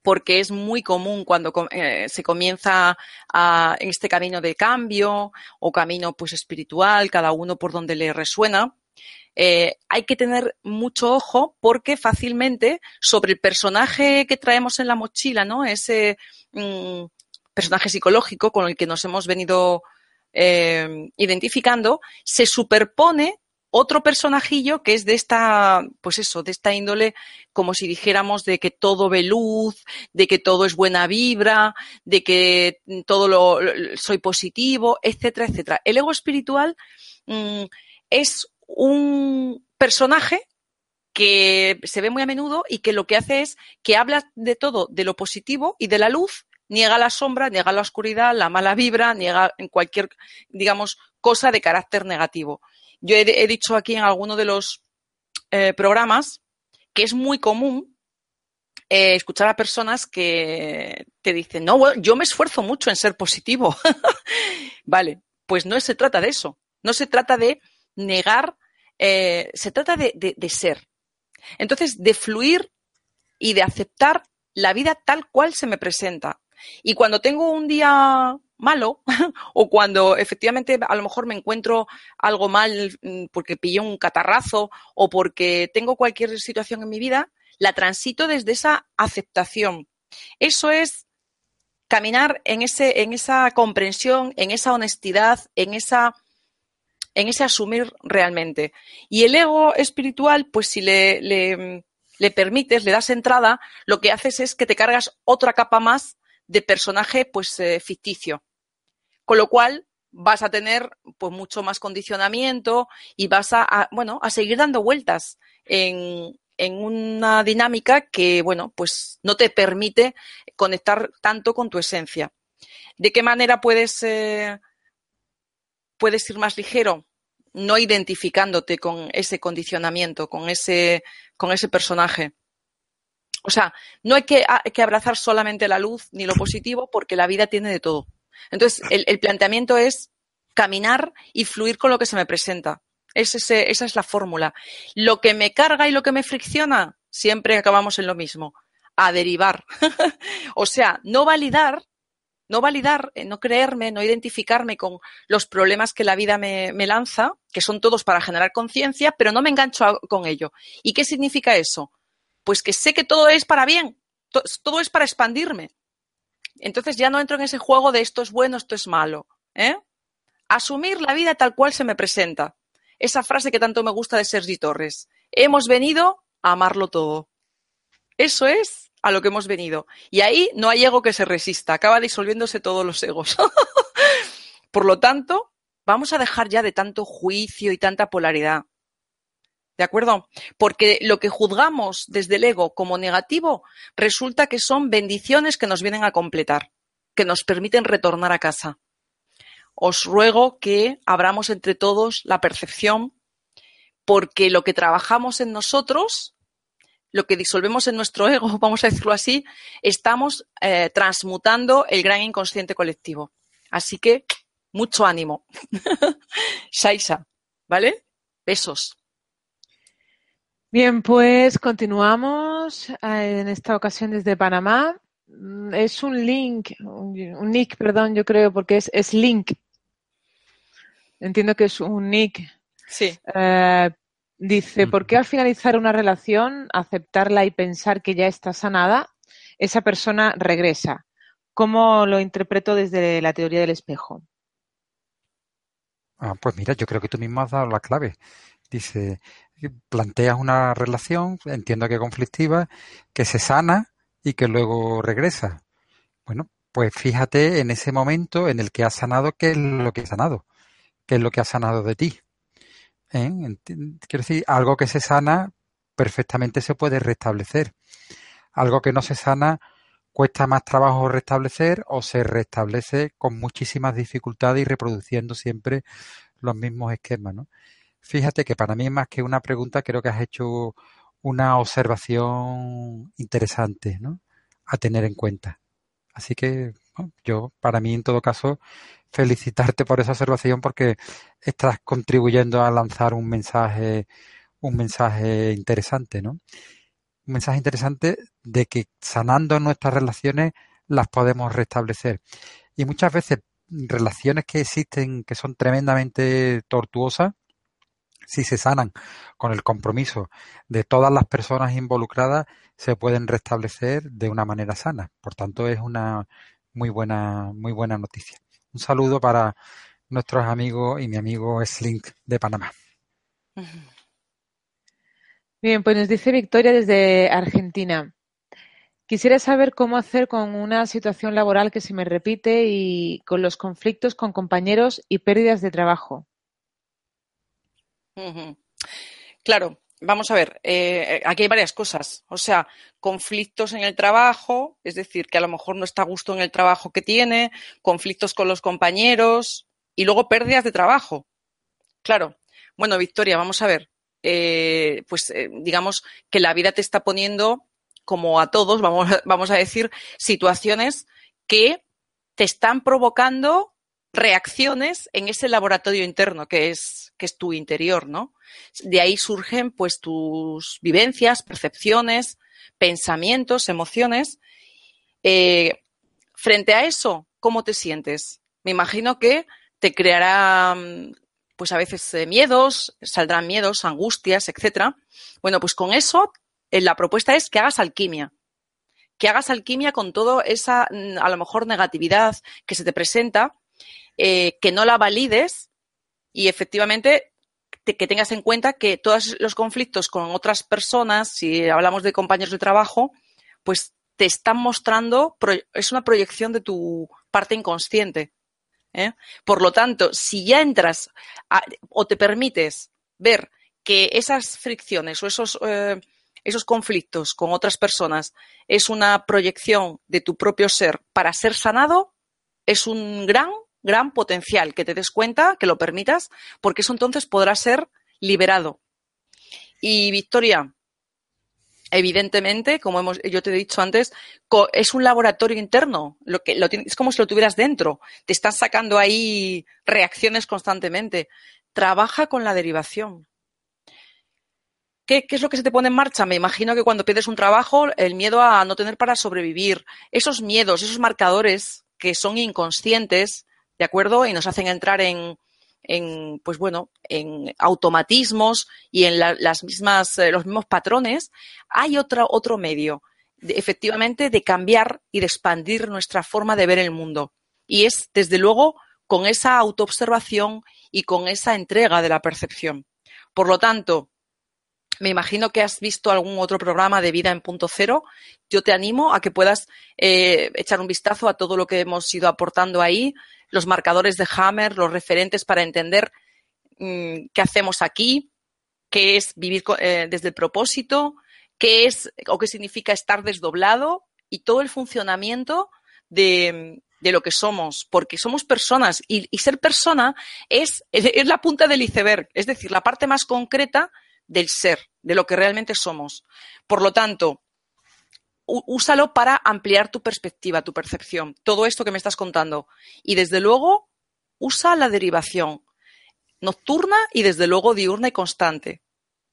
porque es muy común cuando eh, se comienza en este camino de cambio o camino pues espiritual, cada uno por donde le resuena. Eh, hay que tener mucho ojo porque fácilmente sobre el personaje que traemos en la mochila, ¿no? Ese mm, personaje psicológico con el que nos hemos venido eh, identificando, se superpone otro personajillo que es de esta, pues eso, de esta índole, como si dijéramos de que todo ve luz, de que todo es buena vibra, de que todo lo, soy positivo, etcétera, etcétera. El ego espiritual mm, es un personaje que se ve muy a menudo y que lo que hace es que habla de todo, de lo positivo y de la luz, niega la sombra, niega la oscuridad, la mala vibra, niega cualquier, digamos, cosa de carácter negativo. Yo he, dicho aquí en alguno de los eh, programas que es muy común eh, escuchar a personas que te dicen, no, yo me esfuerzo mucho en ser positivo. <laughs> vale, pues no se trata de eso. No se trata de negar, eh, se trata de, de ser. Entonces, de fluir y de aceptar la vida tal cual se me presenta. Y cuando tengo un día malo <laughs> o cuando efectivamente a lo mejor me encuentro algo mal mm, porque pillé un catarrazo o porque tengo cualquier situación en mi vida, la transito desde esa aceptación. Eso es caminar en, ese, en esa comprensión, en esa honestidad, en, esa, en ese asumir realmente. Y el ego espiritual, pues si le, le, le permites, le das entrada, lo que haces es que te cargas otra capa más de personaje pues eh, ficticio. Con lo cual vas a tener pues mucho más condicionamiento y vas a, bueno, a seguir dando vueltas en, una dinámica que, bueno, pues no te permite conectar tanto con tu esencia. ¿De qué manera puedes, eh, puedes ir más ligero? No identificándote con ese condicionamiento, con ese, con ese personaje. O sea, no hay que, hay que abrazar solamente la luz ni lo positivo porque la vida tiene de todo. Entonces, el, planteamiento es caminar y fluir con lo que se me presenta. esa es la fórmula. Lo que me carga y lo que me fricciona, siempre acabamos en lo mismo, a derivar. <laughs> o sea, no validar no validar, eh, no creerme, no identificarme con los problemas que la vida me, lanza, que son todos para generar conciencia, pero no me engancho con ello. ¿Y qué significa eso? Pues que sé que todo es para bien, todo es para expandirme. Entonces ya no entro en ese juego de esto es bueno, esto es malo. ¿eh? Asumir la vida tal cual se me presenta. Esa frase que tanto me gusta de Sergi Torres. Hemos venido a amarlo todo. Eso es a lo que hemos venido. Y ahí no hay ego que se resista, acaba disolviéndose todos los egos. <laughs> Por lo tanto, vamos a dejar ya de tanto juicio y tanta polaridad. ¿De acuerdo? Porque lo que juzgamos desde el ego como negativo resulta que son bendiciones que nos vienen a completar, que nos permiten retornar a casa. Os ruego que abramos entre todos la percepción porque lo que trabajamos en nosotros lo que disolvemos en nuestro ego, <laughs> vamos a decirlo así, estamos eh, transmutando el gran inconsciente colectivo. Así que, mucho ánimo. <laughs> Shaisa, ¿vale? Besos. Bien, pues continuamos eh, en esta ocasión desde Panamá. Mm, es un link, un nick, perdón, yo creo, porque es, es link. Entiendo que es un nick. Sí. Eh, Dice, ¿por qué al finalizar una relación, aceptarla y pensar que ya está sanada, esa persona regresa? ¿Cómo lo interpreto desde la teoría del espejo? Ah, pues mira, yo creo que tú mismo has dado la clave. Dice, planteas una relación, entiendo que conflictiva, que se sana y que luego regresa. Bueno, pues fíjate en ese momento en el que has sanado, qué es lo que ha sanado, qué es lo que ha sanado de ti. ¿eh? Quiero decir, algo que se sana perfectamente se puede restablecer. Algo que no se sana cuesta más trabajo restablecer o se restablece con muchísimas dificultades y reproduciendo siempre los mismos esquemas, ¿no? Fíjate que para mí más que una pregunta creo que has hecho una observación interesante, ¿no? A tener en cuenta. Así que yo, para mí, en todo caso, felicitarte por esa observación porque estás contribuyendo a lanzar un mensaje, un mensaje interesante, ¿no? Un mensaje interesante de que sanando nuestras relaciones las podemos restablecer. Y muchas veces relaciones que existen que son tremendamente tortuosas, si se sanan con el compromiso de todas las personas involucradas, se pueden restablecer de una manera sana. Por tanto, es una muy buena, muy buena noticia. Un saludo para nuestros amigos y mi amigo Slink de Panamá. <laughs> Bien, pues nos dice Victoria desde Argentina. Quisiera saber cómo hacer con una situación laboral que se me repite y con los conflictos con compañeros y pérdidas de trabajo. Claro, vamos a ver, eh, aquí hay varias cosas. O sea, conflictos en el trabajo, es decir, que a lo mejor no está a gusto en el trabajo que tiene, conflictos con los compañeros y luego pérdidas de trabajo. Claro. Bueno, Victoria, vamos a ver. Eh, pues eh, digamos que la vida te está poniendo, como a todos, vamos, vamos a decir, situaciones que te están provocando reacciones en ese laboratorio interno que es, que es tu interior, ¿no? De ahí surgen pues tus vivencias, percepciones, pensamientos, emociones. Eh, frente a eso, ¿cómo te sientes? Me imagino que te creará pues a veces eh, miedos, saldrán miedos, angustias, etcétera. Bueno, pues con eso eh, la propuesta es que hagas alquimia. Que hagas alquimia con toda esa, mm, a lo mejor, negatividad que se te presenta eh, que no la valides y efectivamente que tengas en cuenta que todos los conflictos con otras personas, si hablamos de compañeros de trabajo, pues te están mostrando, es una proyección de tu parte inconsciente. ¿eh? Por lo tanto, si ya entras o te permites ver que esas fricciones o esos, eh, esos conflictos con otras personas es una proyección de tu propio ser para ser sanado, es un gran gran potencial, que te des cuenta, que lo permitas, porque eso entonces podrá ser liberado. Y Victoria, evidentemente, como hemos, yo te he dicho antes, es un laboratorio interno, lo que, lo, es como si lo tuvieras dentro, te estás sacando ahí reacciones constantemente. Trabaja con la derivación. ¿Qué, ¿Qué, es lo que se te pone en marcha? Me imagino que cuando pierdes un trabajo, el miedo a no tener para sobrevivir, esos miedos, esos marcadores que son inconscientes, ¿de acuerdo? Y nos hacen entrar en, en pues bueno, en automatismos y en las mismas, eh, los mismos patrones, hay otro, otro medio, efectivamente, de cambiar y de expandir nuestra forma de ver el mundo. Y es, desde luego, con esa autoobservación y con esa entrega de la percepción. Por lo tanto, me imagino que has visto algún otro programa de vida en punto cero. Yo te animo a que puedas eh, echar un vistazo a todo lo que hemos ido aportando ahí, los marcadores de Hammer, los referentes para entender mm, qué hacemos aquí, qué es vivir eh, desde el propósito, qué es o qué significa estar desdoblado y todo el funcionamiento de, lo que somos, porque somos personas y, ser persona es, es, la punta del iceberg, es decir, la parte más concreta del ser, de lo que realmente somos. Por lo tanto, úsalo para ampliar tu perspectiva, tu percepción, todo esto que me estás contando. Y desde luego, usa la derivación nocturna y desde luego diurna y constante.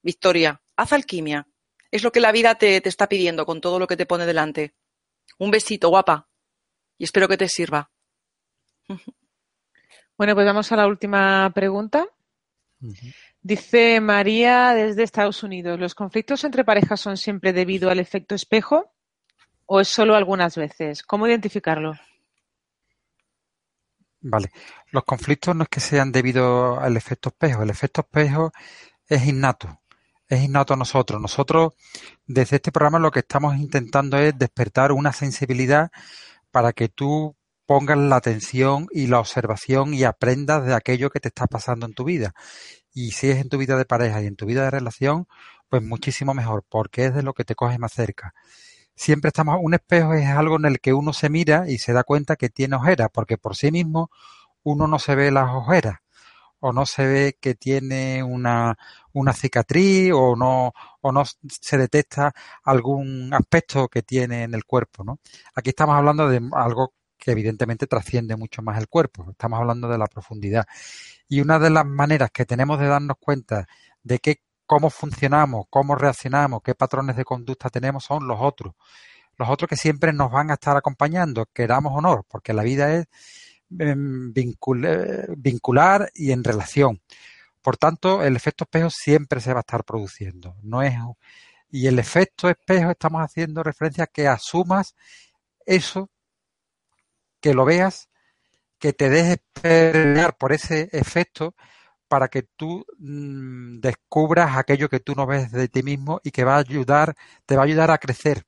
Victoria, haz alquimia. Es lo que la vida te, te está pidiendo con todo lo que te pone delante. Un besito, guapa. Y espero que te sirva. Bueno, pues vamos a la última pregunta. Dice María desde Estados Unidos, ¿los conflictos entre parejas son siempre debido al efecto espejo o es solo algunas veces? ¿Cómo identificarlo? Vale, los conflictos no es que sean debido al efecto espejo, el efecto espejo es innato, es innato a nosotros. Nosotros desde este programa lo que estamos intentando es despertar una sensibilidad para que tú pongas la atención y la observación y aprendas de aquello que te está pasando en tu vida. Y si es en tu vida de pareja y en tu vida de relación, pues muchísimo mejor, porque es de lo que te coge más cerca. Siempre estamos, un espejo es algo en el que uno se mira y se da cuenta que tiene ojeras, porque por sí mismo uno no se ve las ojeras o no se ve que tiene una, una cicatriz o no, o no se detecta algún aspecto que tiene en el cuerpo, ¿no? Aquí estamos hablando de algo que evidentemente trasciende mucho más el cuerpo. Estamos hablando de la profundidad. Y una de las maneras que tenemos de darnos cuenta de que cómo funcionamos, cómo reaccionamos, qué patrones de conducta tenemos son los otros. Los otros que siempre nos van a estar acompañando, queramos o no, porque la vida es em, vincular y en relación. Por tanto, el efecto espejo siempre se va a estar produciendo. No es y el efecto espejo estamos haciendo referencia a que asumas eso, que lo veas que te dejes permear por ese efecto para que tú mm, descubras aquello que tú no ves de ti mismo y que va a ayudar, te va a ayudar a crecer,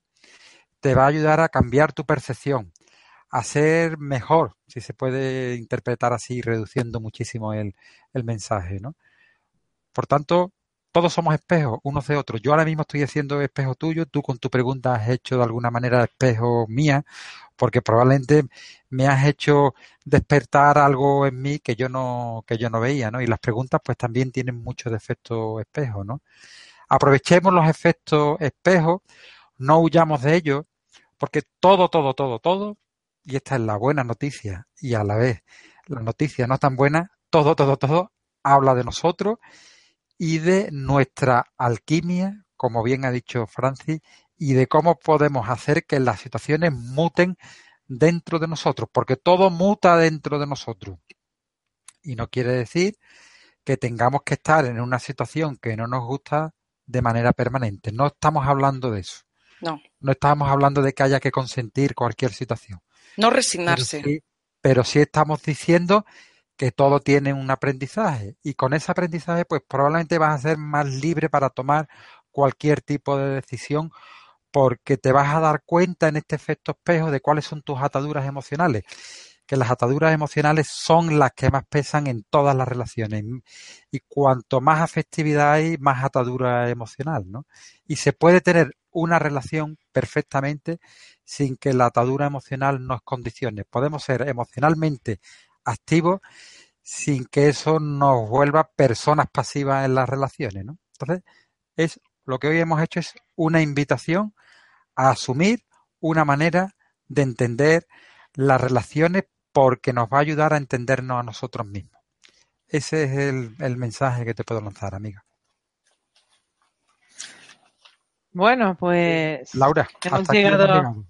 te va a ayudar a cambiar tu percepción, a ser mejor, si se puede interpretar así, reduciendo muchísimo el, el mensaje, ¿no? Por tanto, todos somos espejos unos de otros. Yo ahora mismo estoy haciendo espejo tuyo, tú con tu pregunta has hecho de alguna manera espejo mía, porque probablemente me has hecho despertar algo en mí que yo no, que yo no veía, ¿no? Y las preguntas pues también tienen mucho de efecto espejo, ¿no? Aprovechemos los efectos espejos, no huyamos de ellos, porque todo, todo, todo, todo, y esta es la buena noticia, y a la vez la noticia no tan buena, todo, todo, todo habla de nosotros y de nuestra alquimia, como bien ha dicho Francis, y de cómo podemos hacer que las situaciones muten dentro de nosotros, porque todo muta dentro de nosotros. Y no quiere decir que tengamos que estar en una situación que no nos gusta de manera permanente. No estamos hablando de eso. No. No estamos hablando de que haya que consentir cualquier situación. No resignarse. Pero sí, pero sí estamos diciendo que todo tiene un aprendizaje y con ese aprendizaje pues probablemente vas a ser más libre para tomar cualquier tipo de decisión porque te vas a dar cuenta en este efecto espejo de cuáles son tus ataduras emocionales que las ataduras emocionales son las que más pesan en todas las relaciones y cuanto más afectividad hay más atadura emocional ¿no? y se puede tener una relación perfectamente sin que la atadura emocional nos condicione podemos ser emocionalmente activos sin que eso nos vuelva personas pasivas en las relaciones, ¿no? Entonces, es lo que hoy hemos hecho es una invitación a asumir una manera de entender las relaciones porque nos va a ayudar a entendernos a nosotros mismos. Ese es el, el mensaje que te puedo lanzar, amiga. Bueno, pues Laura, hemos llegado,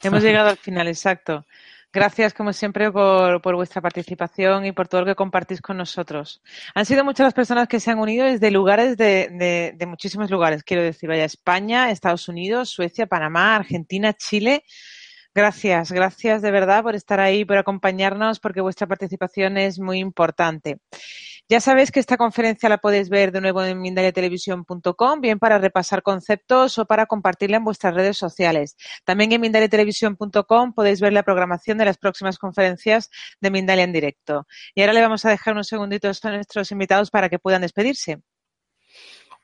hemos llegado <laughs> al final, exacto. Gracias, como siempre, por, vuestra participación y por todo lo que compartís con nosotros. Han sido muchas las personas que se han unido desde lugares de, de muchísimos lugares, quiero decir, vaya, España, Estados Unidos, Suecia, Panamá, Argentina, Chile. Gracias, gracias de verdad por estar ahí, por acompañarnos, porque vuestra participación es muy importante. Ya sabéis que esta conferencia la podéis ver de nuevo en mindaliatelevisión.com, bien para repasar conceptos o para compartirla en vuestras redes sociales. También en mindaliatelevisión.com podéis ver la programación de las próximas conferencias de Mindalia en directo. Y ahora le vamos a dejar unos segunditos a nuestros invitados para que puedan despedirse.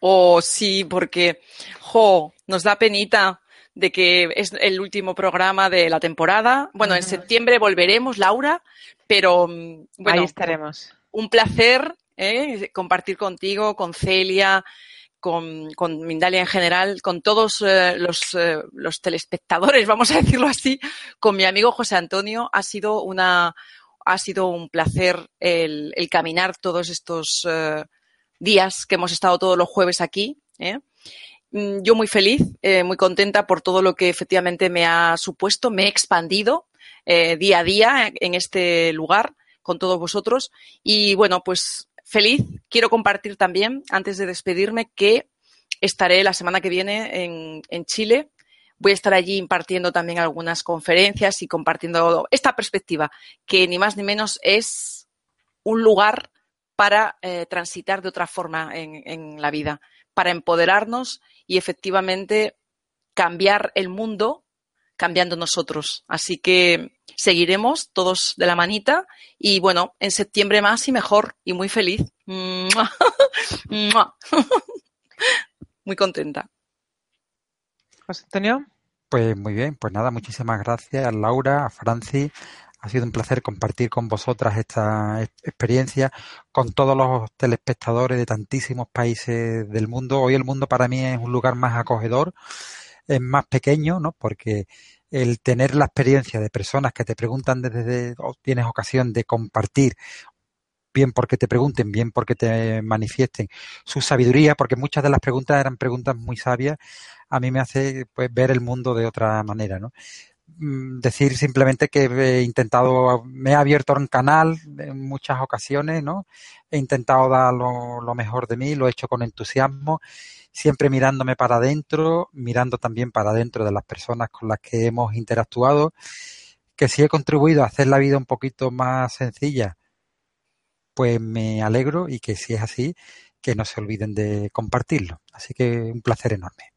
Oh, sí, porque, jo, nos da penita de que es el último programa de la temporada. Bueno, en septiembre volveremos, Laura, pero mm, bueno, ahí estaremos un placer ¿eh? compartir contigo, con Celia, con, Mindalia en general, con todos eh, los, eh, telespectadores, <laughs> vamos a decirlo así, con mi amigo José Antonio. Ha sido una, ha sido un placer el, caminar todos estos días que hemos estado todos los jueves aquí. Mm, yo muy feliz, muy contenta por todo lo que efectivamente me ha supuesto. Me he expandido día a día en este lugar con todos vosotros. Y bueno, pues feliz. Quiero compartir también, antes de despedirme, que estaré la semana que viene en, Chile. Voy a estar allí impartiendo también algunas conferencias y compartiendo esta perspectiva, que ni más ni menos es un lugar para eh, transitar de otra forma en, en la vida, para empoderarnos y efectivamente cambiar el mundo cambiando nosotros. Así que seguiremos todos de la manita y bueno, en septiembre más y mejor y muy feliz. <laughs> <laughs> muy contenta. José Antonio. Pues muy bien, pues nada, muchísimas gracias a Laura, a Franci. Ha sido un placer compartir con vosotras esta experiencia, con todos los telespectadores de tantísimos países del mundo. Hoy el mundo para mí es un lugar más acogedor, es más pequeño, ¿no? Porque el tener la experiencia de personas que te preguntan desde, o tienes ocasión de compartir bien porque te pregunten, bien porque te manifiesten su sabiduría, porque muchas de las preguntas eran preguntas muy sabias, a mí me hace pues, ver el mundo de otra manera, ¿no? Mm, decir simplemente que he intentado, me he abierto un canal en muchas ocasiones, ¿no? He intentado dar lo, lo mejor de mí, lo he hecho con entusiasmo siempre mirándome para adentro, mirando también para adentro de las personas con las que hemos interactuado, que si he contribuido a hacer la vida un poquito más sencilla, pues me alegro y que si es así, que no se olviden de compartirlo. Así que un placer enorme.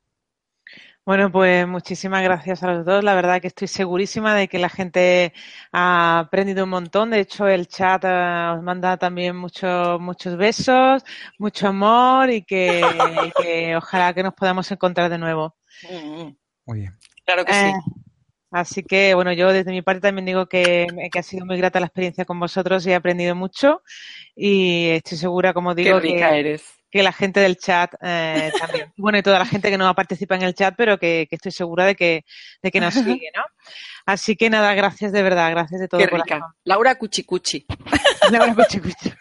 Bueno, pues muchísimas gracias a los dos. La verdad que estoy segurísima de que la gente ha aprendido un montón. De hecho, el chat eh, os manda también muchos muchos besos, mucho amor y que, ojalá que nos podamos encontrar de nuevo. Muy bien. Claro que sí. Eh, así que, bueno, yo desde mi parte también digo que, ha sido muy grata la experiencia con vosotros y he aprendido mucho y estoy segura, como digo, Qué rica eres que la gente del chat eh, también. <laughs> Bueno, y toda la gente que no participa en el chat, pero que, estoy segura de que, de que nos <laughs> sigue, ¿no? Así que nada, gracias de verdad, gracias de todo. Qué rica. Laura Cuchicuchi. Laura Cuchicuchi.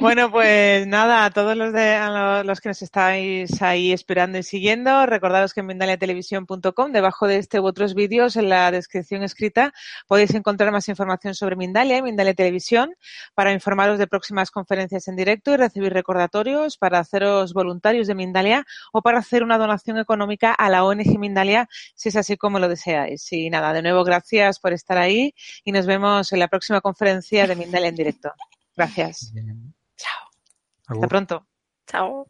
Bueno, pues nada, a todos los, de, los, que nos estáis ahí esperando y siguiendo, recordaros que en mindaliatelevisión.com, debajo de este u otros vídeos, en la descripción escrita, podéis encontrar más información sobre Mindalia y Mindalia Televisión para informaros de próximas conferencias en directo y recibir recordatorios para haceros voluntarios de Mindalia o para hacer una donación económica a la ONG Mindalia, si es así como lo deseáis. Y nada, de nuevo, gracias por estar ahí y nos vemos en la próxima conferencia de Mindalia en directo. Gracias. Chao. Hasta pronto. Chao.